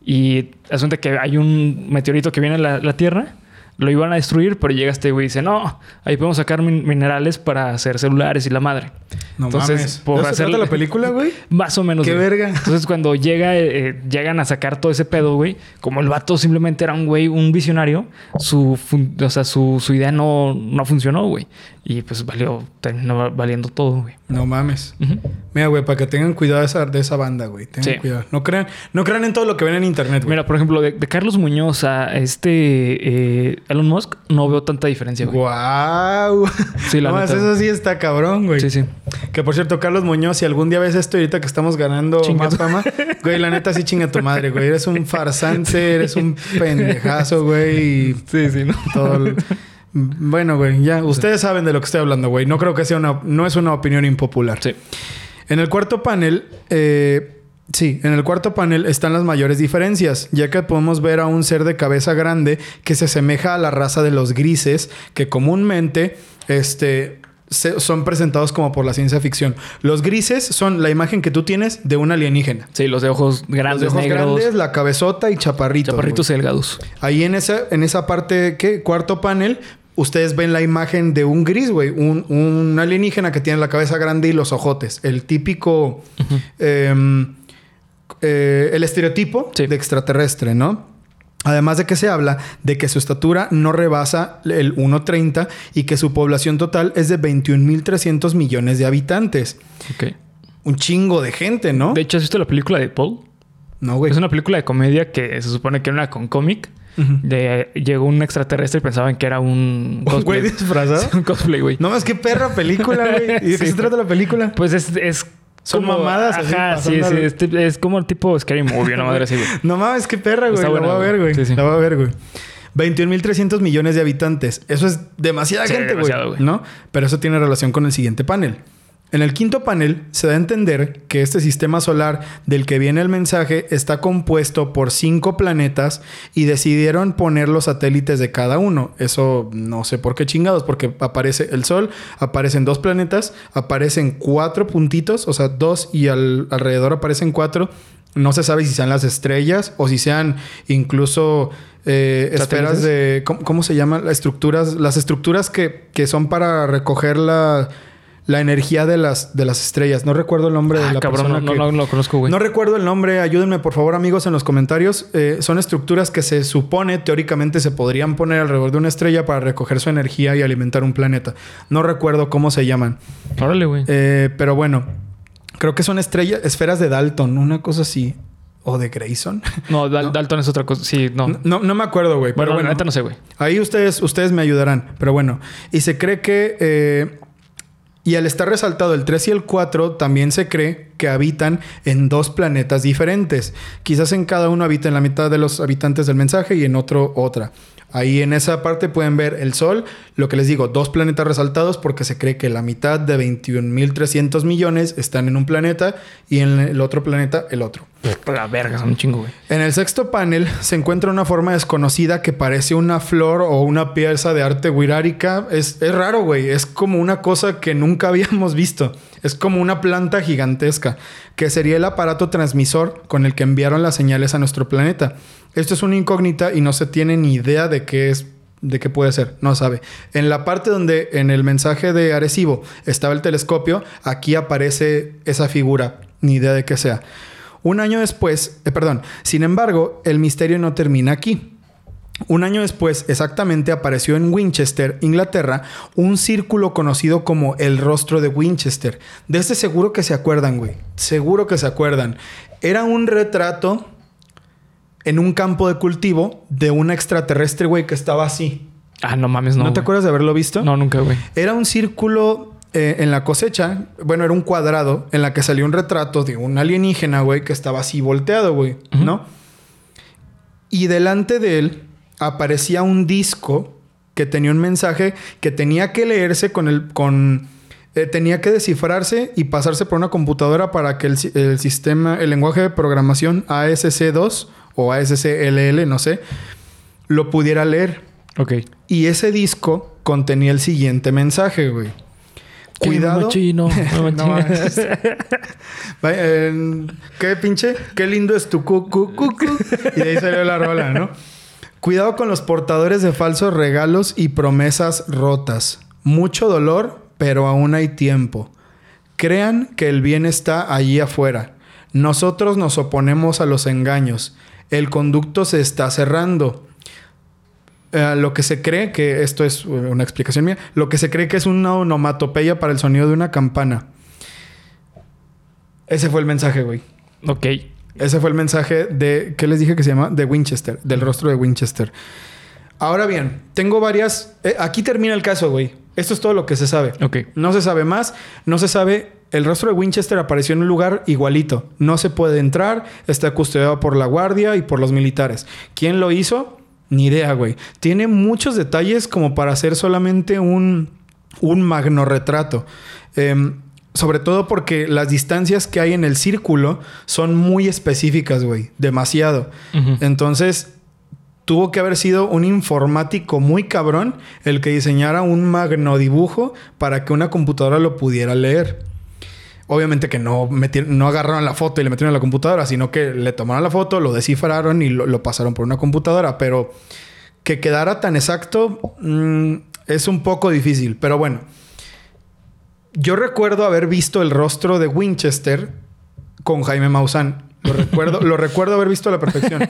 Y asunta que hay un meteorito que viene a la, la Tierra, lo iban a destruir, pero llega este güey y dice, no, ahí podemos sacar min- minerales para hacer celulares y la madre. No Entonces, mames. por ¿De eso se hacer- la película, güey? Más o menos. Qué güey. verga. Entonces, cuando llega, eh, llegan a sacar todo ese pedo, güey, como el vato simplemente era un güey, un visionario, su, o sea, su, su idea no, no funcionó, güey. Y pues valió, terminó valiendo todo, güey. No mames. Ujú. Mira, güey, para que tengan cuidado de esa, de esa banda, güey. Tengan Sí. cuidado. No crean, no crean en todo lo que ven en internet, güey. Mira, por ejemplo, de, de Carlos Muñoz a este eh, Elon Musk, no veo tanta diferencia, güey. ¡Guau! Sí, la [LAUGHS] no, neta. eso sí está cabrón, güey. Sí, sí. Que por cierto, Carlos Muñoz, si algún día ves esto y ahorita que estamos ganando Chinga más tu- fama, [LAUGHS] güey, la neta sí chinga tu madre, güey. Eres un farsante, eres un [LAUGHS] pendejazo, güey. Y Sí, sí, ¿no? todo el- Bueno, güey, ya. Ustedes saben de lo que estoy hablando, güey. No creo que sea una... No es una opinión impopular. Sí. En el cuarto panel, eh, sí, en el cuarto panel están las mayores diferencias, ya que podemos ver a un ser de cabeza grande que se asemeja a la raza de los grises, que comúnmente este, se- son presentados como por la ciencia ficción. Los grises son la imagen que tú tienes de un alienígena. Sí, los de ojos Los grandes, de ojos negros, grandes, la cabezota y chaparritos. chaparritos delgados. Ahí en esa, en esa parte, ¿qué? Cuarto panel, ustedes ven la imagen de un gris, güey. Un, un alienígena que tiene la cabeza grande y los ojotes. El típico... em, eh, el estereotipo Sí. de extraterrestre, ¿no? Además de que se habla de que su estatura no rebasa el 1.30 y que su población total es de 21.300 millones de habitantes. Ok. Un chingo de gente, ¿no? De hecho, ¿has visto la película de Paul? no, güey. Es una película de comedia que se supone que era una con cómic. De, llegó un extraterrestre y pensaban que era un ¿Un güey cosplay. disfrazado? [LAUGHS] un cosplay, güey. No más que perra película, güey. ¿Y de qué se trata la película? Pues es, es Son como- mamadas así, Ajá, sí, sí. Es, como el tipo Scary Movie, una madre así, güey. [LAUGHS] No mames, qué perra, güey. La voy a ver, güey. güey. Sí, sí. La voy a ver, güey. 21.300 millones de habitantes. Eso es demasiada Sí, gente, güey. ¿No? Pero eso tiene relación con el siguiente panel. En el quinto panel se da a entender que este sistema solar del que viene el mensaje está compuesto por cinco planetas y decidieron poner los satélites de cada uno. Eso no sé por qué chingados, porque aparece el Sol, aparecen dos planetas, aparecen cuatro puntitos, o sea, dos y al- alrededor aparecen cuatro. No se sabe si sean las estrellas o si sean incluso eh, esferas de... ¿cómo, cómo se llaman? Las estructuras, las estructuras que, que son para recoger la, la energía de las, de las estrellas. No recuerdo el nombre de Ah, la cabrón, no, persona no, que- no, no lo conozco, güey. no recuerdo el nombre, ayúdenme por favor amigos en los comentarios. Eh, son estructuras que se supone teóricamente se podrían poner alrededor de una estrella para recoger su energía y alimentar un planeta. No recuerdo cómo se llaman. Órale, güey. Eh, pero bueno, creo que son estrellas, esferas de Dalton, una cosa así. O de Grayson. no, [LAUGHS] Dal- Dalton es otra cosa. Sí, no. No, no me acuerdo, güey. bueno, pero bueno, neta no sé, güey. Ahí ustedes, ustedes me ayudarán. Pero bueno. Y se cree que. eh, y al estar resaltado el 3 y el 4, también se cree que habitan en dos planetas diferentes. Quizás en cada uno habiten la mitad de los habitantes del mensaje y en otro otra. Ahí en esa parte pueden ver el Sol, lo que les digo, dos planetas resaltados porque se cree que la mitad de 21.300 millones están en un planeta y en el otro planeta el otro. La verga, son un chingo, güey. En el sexto panel se encuentra una forma desconocida que parece una flor o una pieza de arte wirárica. Es, es raro, güey. Es como una cosa que nunca [LAUGHS] habíamos visto. Es como una planta gigantesca, que sería el aparato transmisor con el que enviaron las señales a nuestro planeta. Esto es una incógnita y no se tiene ni idea de qué es. De qué puede ser, no sabe. En la parte donde en el mensaje de Arecibo estaba el telescopio, aquí aparece esa figura, ni idea de qué sea. Un año después, eh, perdón, sin embargo, el misterio no termina aquí. Un año después, exactamente, apareció en Winchester, Inglaterra, un círculo conocido como el rostro de Winchester. De este seguro que se acuerdan, güey. Seguro que se acuerdan. Era un retrato en un campo de cultivo de un extraterrestre, güey, que estaba así. Ah, no mames, no. ¿No, te güey. acuerdas de haberlo visto? No, nunca, güey. Era un círculo eh, en la cosecha. Bueno, era un cuadrado en la que salió un retrato de un alienígena, güey, que estaba así volteado, güey. ¿no? Y delante de él aparecía un disco que tenía un mensaje que tenía que leerse con el. con. eh, tenía que descifrarse y pasarse por una computadora para que el, el sistema, el lenguaje de programación ASC2 o ASCLL, no sé, lo pudiera leer. Ok. Y ese disco contenía el siguiente mensaje, güey. Cuidado. Chino, [LAUGHS] No. Va- eh, ¿Qué pinche? Qué lindo es tu cu, cu, cu, cu. Y de ahí salió la rola, ¿no? Cuidado con los portadores de falsos regalos y promesas rotas. Mucho dolor, pero aún hay tiempo. Crean que el bien está allí afuera. Nosotros nos oponemos a los engaños. El conducto se está cerrando. Eh, lo que se cree que esto es una explicación mía, lo que se cree que es una onomatopeya para el sonido de una campana. Ese fue el mensaje, güey. ok. Ese fue el mensaje de ¿qué les dije que se llama? De Winchester, del rostro de Winchester. Ahora bien, tengo varias eh, aquí termina el caso, güey. Esto es todo lo que se sabe. Ok. No se sabe más, no se sabe. El rostro de Winchester apareció en un lugar igualito. No se puede entrar, está custodiado por la guardia y por los militares. ¿Quién lo hizo? Ni idea, güey. Tiene muchos detalles como para hacer solamente un, un magnorretrato. Em, sobre todo porque las distancias que hay en el círculo son muy específicas, güey. Demasiado. Entonces, tuvo que haber sido un informático muy cabrón el que diseñara un magnodibujo para que una computadora lo pudiera leer. Obviamente que no, no agarraron la foto y le metieron a la computadora, sino que le tomaron la foto, lo descifraron y lo, lo pasaron por una computadora. Pero que quedara tan exacto mm, es un poco difícil. Pero bueno, yo recuerdo haber visto el rostro de Winchester con Jaime Maussan. Lo recuerdo, lo recuerdo haber visto a la perfección.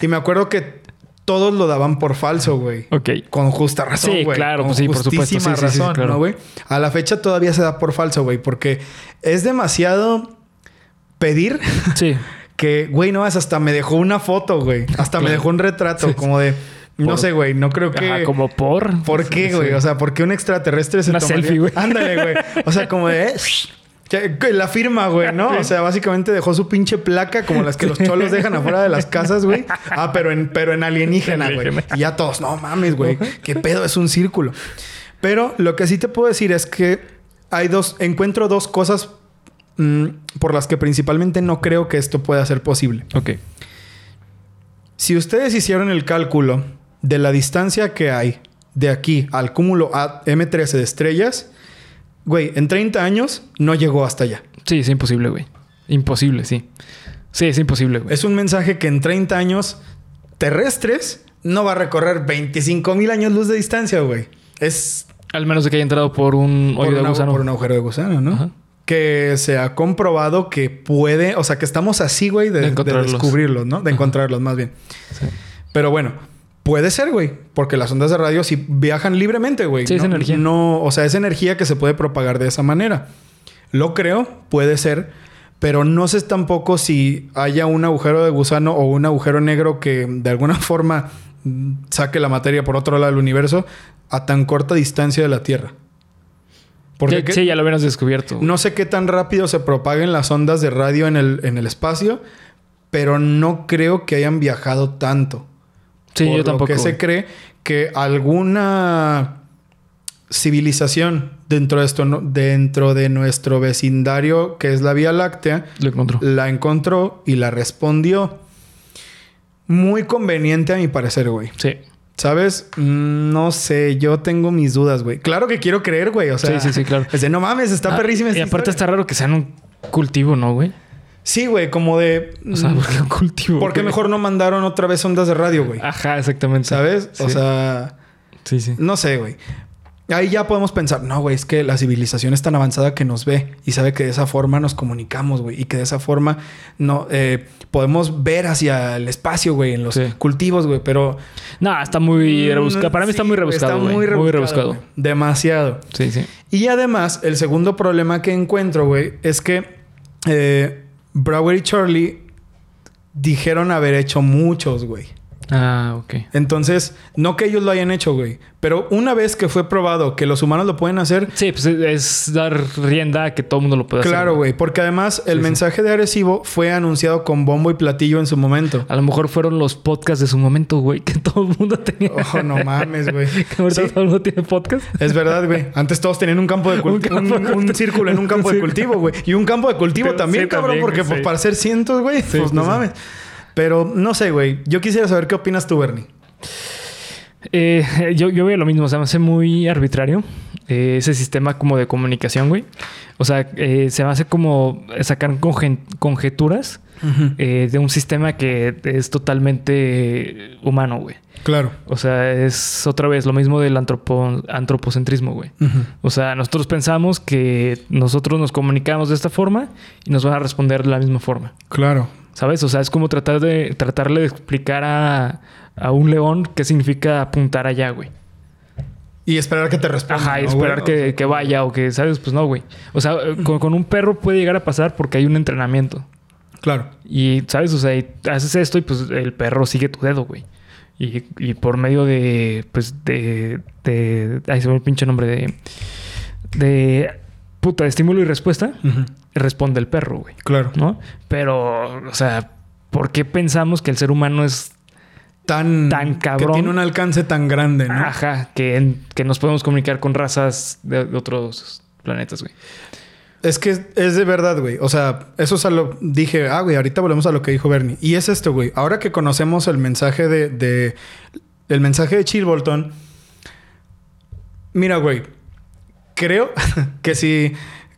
Y me acuerdo que todos lo daban por falso, güey. Ok. Con justa razón, Sí, güey. claro, Con pues sí, por supuesto. Sí, sí, sí, razón, claro. ¿no, güey? A la fecha todavía se da por falso, güey. Porque es demasiado pedir Sí. que, güey, no, es hasta me dejó una foto, güey. Hasta me Claro. dejó un retrato como de... No sé, güey. No creo que... Ajá, como por. ¿Por qué, Sí. güey? O sea, ¿por qué un extraterrestre se Una tomaría- selfie, güey. Ándale, güey. O sea, como de... [LAUGHS] La firma, güey, ¿no? O sea, básicamente dejó su pinche placa como las que los cholos dejan afuera de las casas, güey. Ah, pero en, pero en alienígena, güey. Y ya todos, no mames, güey. ¿Qué pedo? Es un círculo. Pero lo que sí te puedo decir es que hay dos, encuentro dos cosas mm, por las que principalmente no creo que esto pueda ser posible. Ok. Si ustedes hicieron el cálculo de la distancia que hay de aquí al cúmulo A- M13 de estrellas, güey, en 30 años no llegó hasta allá. Sí, es imposible, güey. Imposible, sí. Sí, es imposible, güey. Es un mensaje que en 30 años terrestres no va a recorrer 25 mil años luz de distancia, güey. Es Al menos de que haya entrado por un por, hoyo de una- gusano. por un agujero de gusano, ¿no? Ajá. Que se ha comprobado que puede, o sea, que estamos así, güey, de, De de encontrarlos. descubrirlos, ¿no? De encontrarlos, más bien. Sí. Pero bueno, puede ser, güey, porque las ondas de radio sí viajan libremente, güey. Sí, es no, energía. No, o sea, es energía que se puede propagar de esa manera. Lo creo, puede ser, pero no sé tampoco si haya un agujero de gusano o un agujero negro que de alguna [LAUGHS] forma saque la materia por otro lado del universo a tan corta distancia de la Tierra. Porque Ya- ¿qué- sí, ya lo habíamos descubierto. no sé qué tan rápido se propaguen las ondas de radio en el, en el espacio, pero no creo que hayan viajado tanto. Sí, Por yo lo tampoco. que se cree que alguna civilización dentro de esto, dentro de nuestro vecindario, que es la Vía Láctea, Lo encontró. la encontró y la respondió. Muy conveniente a mi parecer, güey. Sí. ¿Sabes? Mm, No sé, yo tengo mis dudas, güey. Claro que quiero creer, güey. O sea, Sí, sí, sí, claro. [LAUGHS] Es de, no mames, está Ah, perrísima Y aparte historia". está raro que sean un cultivo, ¿no, güey? Sí, güey, como de. O sea, mm, ¿por qué un cultivo? ¿Por qué güey? mejor no mandaron otra vez ondas de radio, güey? Ajá, exactamente. ¿Sabes? O sea, Sí, sí. no sé, güey. Ahí ya podemos pensar, no, güey, es que la civilización es tan avanzada que nos ve y sabe que de esa forma nos comunicamos, güey, y que de esa forma no eh, podemos ver hacia el espacio, güey, en los Sí. cultivos, güey, pero No, está muy rebuscado. Para mí está Mm, muy rebuscado. Está muy rebuscado. Muy rebuscado. Demasiado. Sí, sí. Y además, el segundo problema que encuentro, güey, es que eh, Brower y Charlie dijeron haber hecho muchos, güey. Ah, ok. Entonces, no que ellos lo hayan hecho, güey. Pero una vez que fue probado que los humanos lo pueden hacer, Sí, pues es- es dar rienda a que todo el mundo lo pueda hacer. claro, güey. Porque además el Sí, sí. mensaje de Arecibo fue anunciado con bombo y platillo en su momento. A lo mejor fueron los podcasts de su momento, güey, que [LAUGHS] todo el mundo tenía. Oh, no mames, güey. [LAUGHS] Que ahorita Sí. todo el mundo tiene podcast. Es verdad, güey. Antes todos tenían un campo de cultivo. Un, un círculo en un campo de cultivo, güey. Y un campo de cultivo también, cabrón. también, porque pues para hacer cientos, güey. Pues no mames. Pero no sé, güey. Yo quisiera saber qué opinas tú, Bernie. Eh, yo, yo veo lo mismo, o sea, me hace muy arbitrario eh, ese sistema como de comunicación, güey. O sea, eh, se me hace como sacar conjeturas eh, de un sistema que es totalmente humano, güey. Claro. O sea, es otra vez lo mismo del antropo- antropocentrismo, güey. O sea, nosotros pensamos que nosotros nos comunicamos de esta forma y nos van a responder de la misma forma. Claro. ¿Sabes? O sea, es como tratar de tratarle de explicar a, a un león qué significa apuntar allá, güey. Y esperar que te responda. Ajá, y ¿no, esperar que, que vaya o que, ¿sabes? Pues no, güey. O sea, con, con un perro puede llegar a pasar porque hay un entrenamiento. Claro. Y, ¿sabes? O sea, y haces esto y pues el perro sigue tu dedo, güey. Y, y por medio de, pues, de, de... Ay, se me olvidó el pinche nombre de... De... Puta, de estímulo y respuesta. Ujú. Responde el perro, güey. Claro. ¿No? Pero, o sea, ¿por qué pensamos que el ser humano es... Tan, Tan cabrón. Que tiene un alcance tan grande, ¿no? Ajá, que, en- que nos podemos comunicar con razas de, de otros planetas, güey. Es que es de verdad, güey. O sea, eso es a lo... Dije, ah, güey, ahorita volvemos a lo que dijo Bernie. Y es esto, güey. Ahora que conocemos el mensaje de... de- el mensaje de Chill Bolton. Mira, güey. Creo [LAUGHS] que si...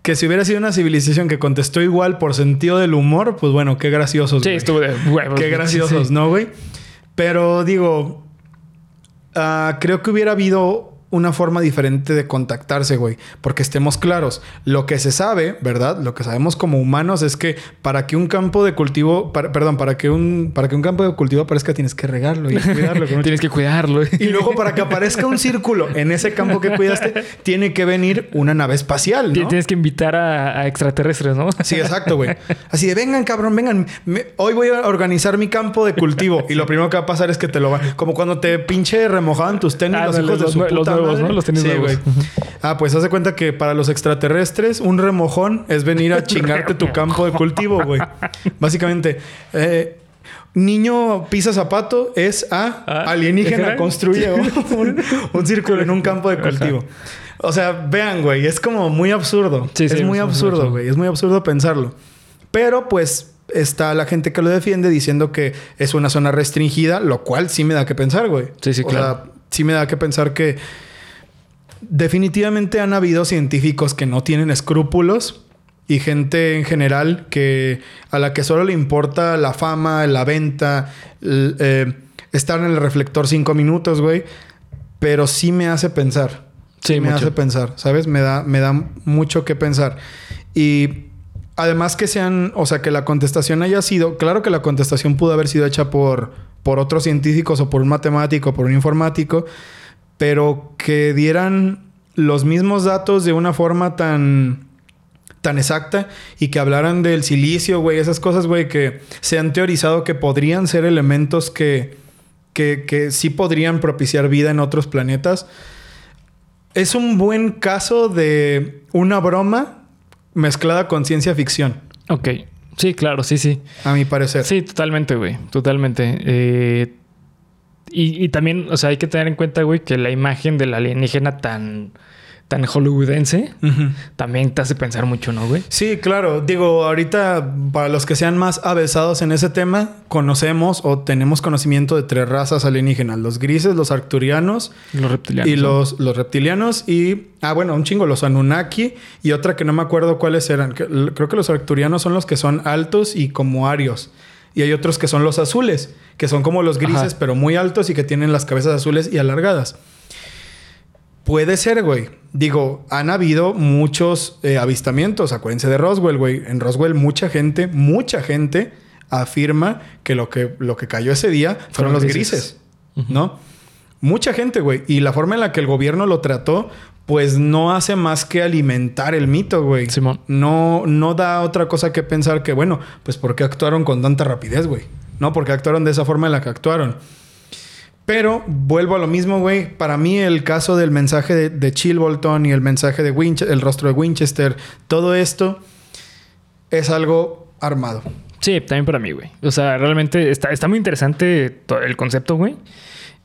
Que si hubiera sido una civilización que contestó igual por sentido del humor, pues bueno, qué graciosos. Sí, estuvo de huevos. Qué graciosos, Sí. ¿no, güey? Pero digo, ah, creo que hubiera habido una forma diferente de contactarse, güey. Porque estemos claros, lo que se sabe, ¿verdad? Lo que sabemos como humanos es que para que un campo de cultivo, para- perdón, para que un, para que un campo de cultivo aparezca tienes que regarlo y [LAUGHS] cuidarlo. Tienes que cuidarlo. y luego para que aparezca un círculo en ese campo que cuidaste, tiene que venir una nave espacial, ¿no? Tienes que invitar a, a extraterrestres, ¿no? Sí, exacto, güey. Así de, vengan, cabrón, vengan. Me- hoy voy a organizar mi campo de cultivo. Y lo primero que va a pasar es que te lo van... Como cuando te pinche remojaban tus tenis Ah, los no, hijos de su puta nuevos, madre. ¿no? Los tenis sí, nuevos. güey. Ah, pues haz de cuenta que para los extraterrestres un remojón es venir a [LAUGHS] chingarte tu campo de cultivo, güey. Básicamente. Eh, niño pisa zapato es a Ah, alienígena construye un, círculo en un campo de cultivo. O sea, vean, güey, es como muy absurdo. Sí, sí, es muy absurdo, güey. Es muy absurdo pensarlo. Pero pues está la gente que lo defiende diciendo que es una zona restringida, lo cual sí me da que pensar, güey. Sí, sí, o claro. sea, sí me da que pensar que definitivamente han habido científicos que no tienen escrúpulos y gente en general que a la que solo le importa la fama, la venta, l- eh, estar en el reflector cinco minutos, güey. Pero sí me hace pensar. Sí, me mucho. hace pensar, ¿sabes? Me da, me da mucho que pensar. Y además que sean, o sea, que la contestación haya sido, claro que la contestación pudo haber sido hecha por, por otros científicos o por un matemático o por un informático, pero que dieran los mismos datos de una forma tan tan exacta y que hablaran del silicio, güey, esas cosas, güey, que se han teorizado que podrían ser elementos que, que, que sí podrían propiciar vida en otros planetas. Es un buen caso de una broma mezclada con ciencia ficción, Ok. Sí, claro, sí, sí. a mi parecer. Sí, totalmente, güey. Totalmente. Eh, y, y también, o sea, hay que tener en cuenta, güey, que la imagen del alienígena tan, tan hollywoodense también te hace pensar mucho, ¿no, güey? Sí, claro. Digo, ahorita, para los que sean más avesados en ese tema, conocemos o tenemos conocimiento de tres razas alienígenas: los grises, los arcturianos Los reptilianos. y los, los reptilianos y... Ah, bueno, un chingo, los Anunnaki y otra que no me acuerdo cuáles eran. Creo que los arcturianos son los que son altos y como arios. Y hay otros que son los azules, que son como los grises, Ajá. pero muy altos y que tienen las cabezas azules y alargadas. Puede ser, güey. Digo, han habido muchos eh, avistamientos. Acuérdense de Roswell, güey. En Roswell mucha gente, mucha gente afirma que lo que, lo que cayó ese día fueron, Fueron los grises. grises, ¿no? Mucha gente, güey. Y la forma en la que el gobierno lo trató, pues no hace más que alimentar el mito, güey. Simón. No, no da otra cosa que pensar que, bueno, pues ¿por qué actuaron con tanta rapidez, güey? No, porque actuaron de esa forma en la que actuaron. Pero vuelvo a lo mismo, güey. Para mí el caso del mensaje de, de Chilbolton y el mensaje de Winchester, el rostro de Winchester, todo esto es algo armado. Sí, también para mí, güey. O sea, realmente está, está muy interesante el concepto, güey.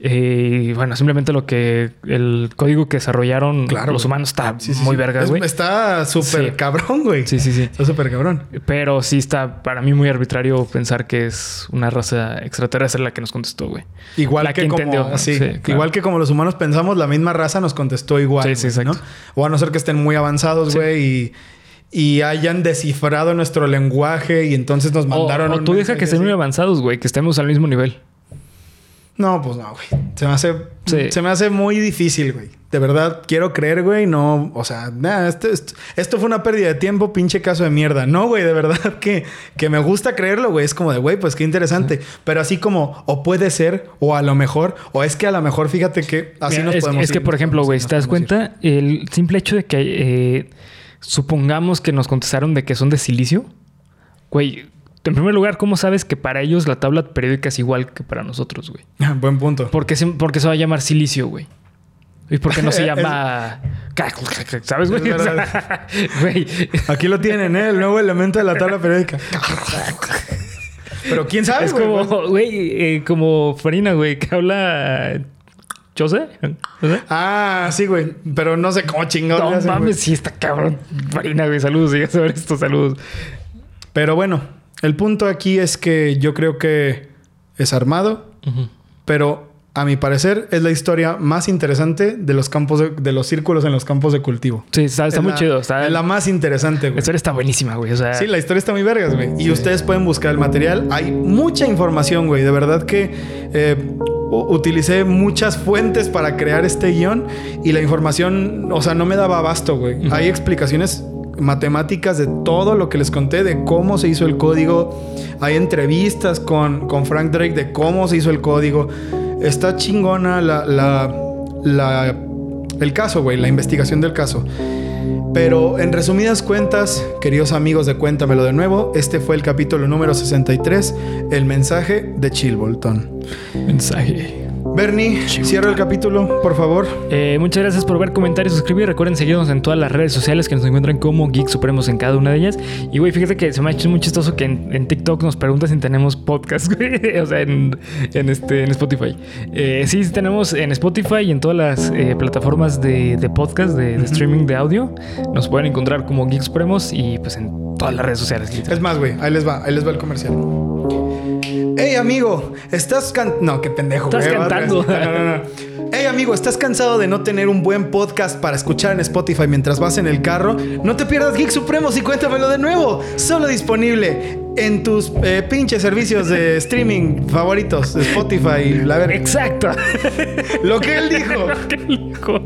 Eh, y bueno, simplemente lo que el código que desarrollaron Claro, los humanos está Sí, sí, muy sí. verga, Es- güey. Está súper cabrón, güey. Sí, sí, sí. Está súper cabrón. Pero sí está para mí muy arbitrario pensar que es una raza extraterrestre la que nos contestó, güey. Igual La que, que como entendió, claro. igual que como los humanos pensamos, la misma raza nos contestó igual. Sí, sí, exacto. O a no ser que estén muy avanzados, güey, y, y hayan descifrado nuestro lenguaje y entonces nos O, mandaron. o un tú deja que estén muy avanzados, güey, que estemos al mismo nivel. No, pues no, güey. Se me hace, Sí. se me hace muy difícil, güey. De verdad, quiero creer, güey. No, o sea, nada, esto, esto, esto fue una pérdida de tiempo, pinche caso de mierda. No, güey, de verdad [LAUGHS] que, que me gusta creerlo, güey. Es como de, güey, pues qué interesante. Pero así como, o puede ser, o a lo mejor, o es que a lo mejor, fíjate que así Mira, nos es, podemos es que, por ejemplo, güey, te das ir. cuenta, el simple hecho de que eh, supongamos que nos contestaron de que son de silicio, güey, en primer lugar, ¿cómo sabes que para ellos la tabla periódica es igual que para nosotros, güey? [LAUGHS] Buen punto. ¿Por qué se, por qué se va a llamar silicio, güey? ¿Y por qué no se [LAUGHS] llama... ¿Sabes, güey? Es [LAUGHS] O sea, verdad. Güey. Aquí lo tienen, ¿eh? El nuevo elemento de la tabla periódica. Pero quién sabe, Es güey? como, güey, eh, como Farina, güey, que habla... ¿Chose? ¿Chose? Ah, sí, güey. Pero no sé cómo chingados. No hacen, güey. mames, sí está cabrón. Farina, güey, saludos. Llegas a ver estos saludos. Pero bueno, el punto aquí es que yo creo que es armado, pero a mi parecer es la historia más interesante de los campos de, de los círculos en los campos de cultivo. Sí, está, está Es muy la- chido. Está, es la más interesante, la güey. historia está buenísima, güey. O sea, Sí, la historia está muy vergas, güey. Y ustedes pueden buscar el material. Hay mucha información, güey. De verdad que eh, utilicé muchas fuentes para crear este guion y la información, o sea, no me daba abasto, güey. Hay explicaciones matemáticas de todo lo que les conté, de cómo se hizo el código. Hay entrevistas con, con Frank Drake de cómo se hizo el código. Está chingona la, la, el caso, güey, la investigación del caso. Pero en resumidas cuentas, queridos amigos de Cuéntamelo de nuevo, este fue el capítulo número 63, el mensaje de Chilbolton. mensaje. Bernie, cierra el capítulo, por favor. Eh, muchas gracias por ver, comentar y suscribir. Recuerden seguirnos en todas las redes sociales que nos encuentran como Geek Supremos en cada una de ellas. Y güey, fíjate que se me ha hecho muy chistoso que en, en TikTok nos preguntan si tenemos podcast, [LAUGHS] güey. o sea, en, en este, en Spotify. Eh, sí, sí tenemos en Spotify y en todas las eh, plataformas de, de podcast, de, de streaming de audio. Nos pueden encontrar como Geek Supremos y pues en todas las redes sociales. literal. Es más, güey, ahí les va, ahí les va el comercial. Hey amigo, estás can... No, qué pendejo. Estás güey. cantando. No, no, no. Hey amigo, ¿estás cansado de no tener un buen podcast para escuchar en Spotify mientras vas en el carro? No te pierdas Geek Supremos y cuéntamelo de nuevo. Solo disponible en tus eh, pinches servicios de streaming favoritos, Spotify, la verga. Exacto. Lo que él dijo. [LAUGHS] ¿Qué dijo?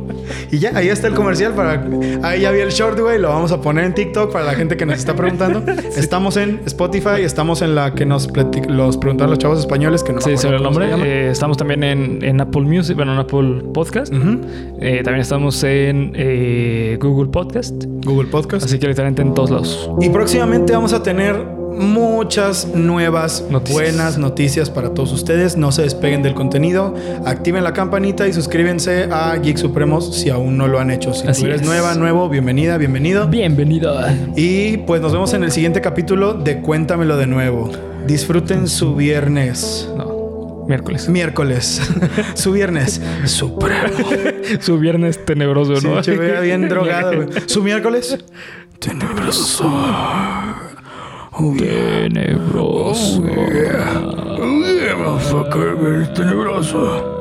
Y ya, ahí está el comercial para... Ahí ya vi el short, güey. Lo vamos a poner en TikTok para la gente que nos está preguntando. [LAUGHS] Estamos en Spotify. Estamos en la que nos los preguntaron los chavos españoles que no Sí, sobre el nombre. Eh, estamos también en, en Apple Music, bueno, en Apple Podcast. Eh, también estamos en eh, Google Podcast. Google Podcast. Así que literalmente en todos lados. Y próximamente vamos a tener muchas nuevas Noticias. buenas noticias para todos ustedes. No se despeguen del contenido. Activen la campanita y suscríbanse a Geek Supremos si aún no lo han hecho. Si Así tú eres es. nueva, nuevo, bienvenida, bienvenido. Bienvenido. Y pues nos vemos en el siguiente capítulo de Cuéntamelo de nuevo. Disfruten su viernes. No, miércoles. Miércoles. [LAUGHS] su viernes. Supremo. [LAUGHS] Su viernes tenebroso, Sí, ¿no? vea bien [LAUGHS] drogado. Su miércoles. Tenebroso. Oh, yeah. Tenebroso. Oh, yeah. Oh, yeah, motherfucker. Tenebroso.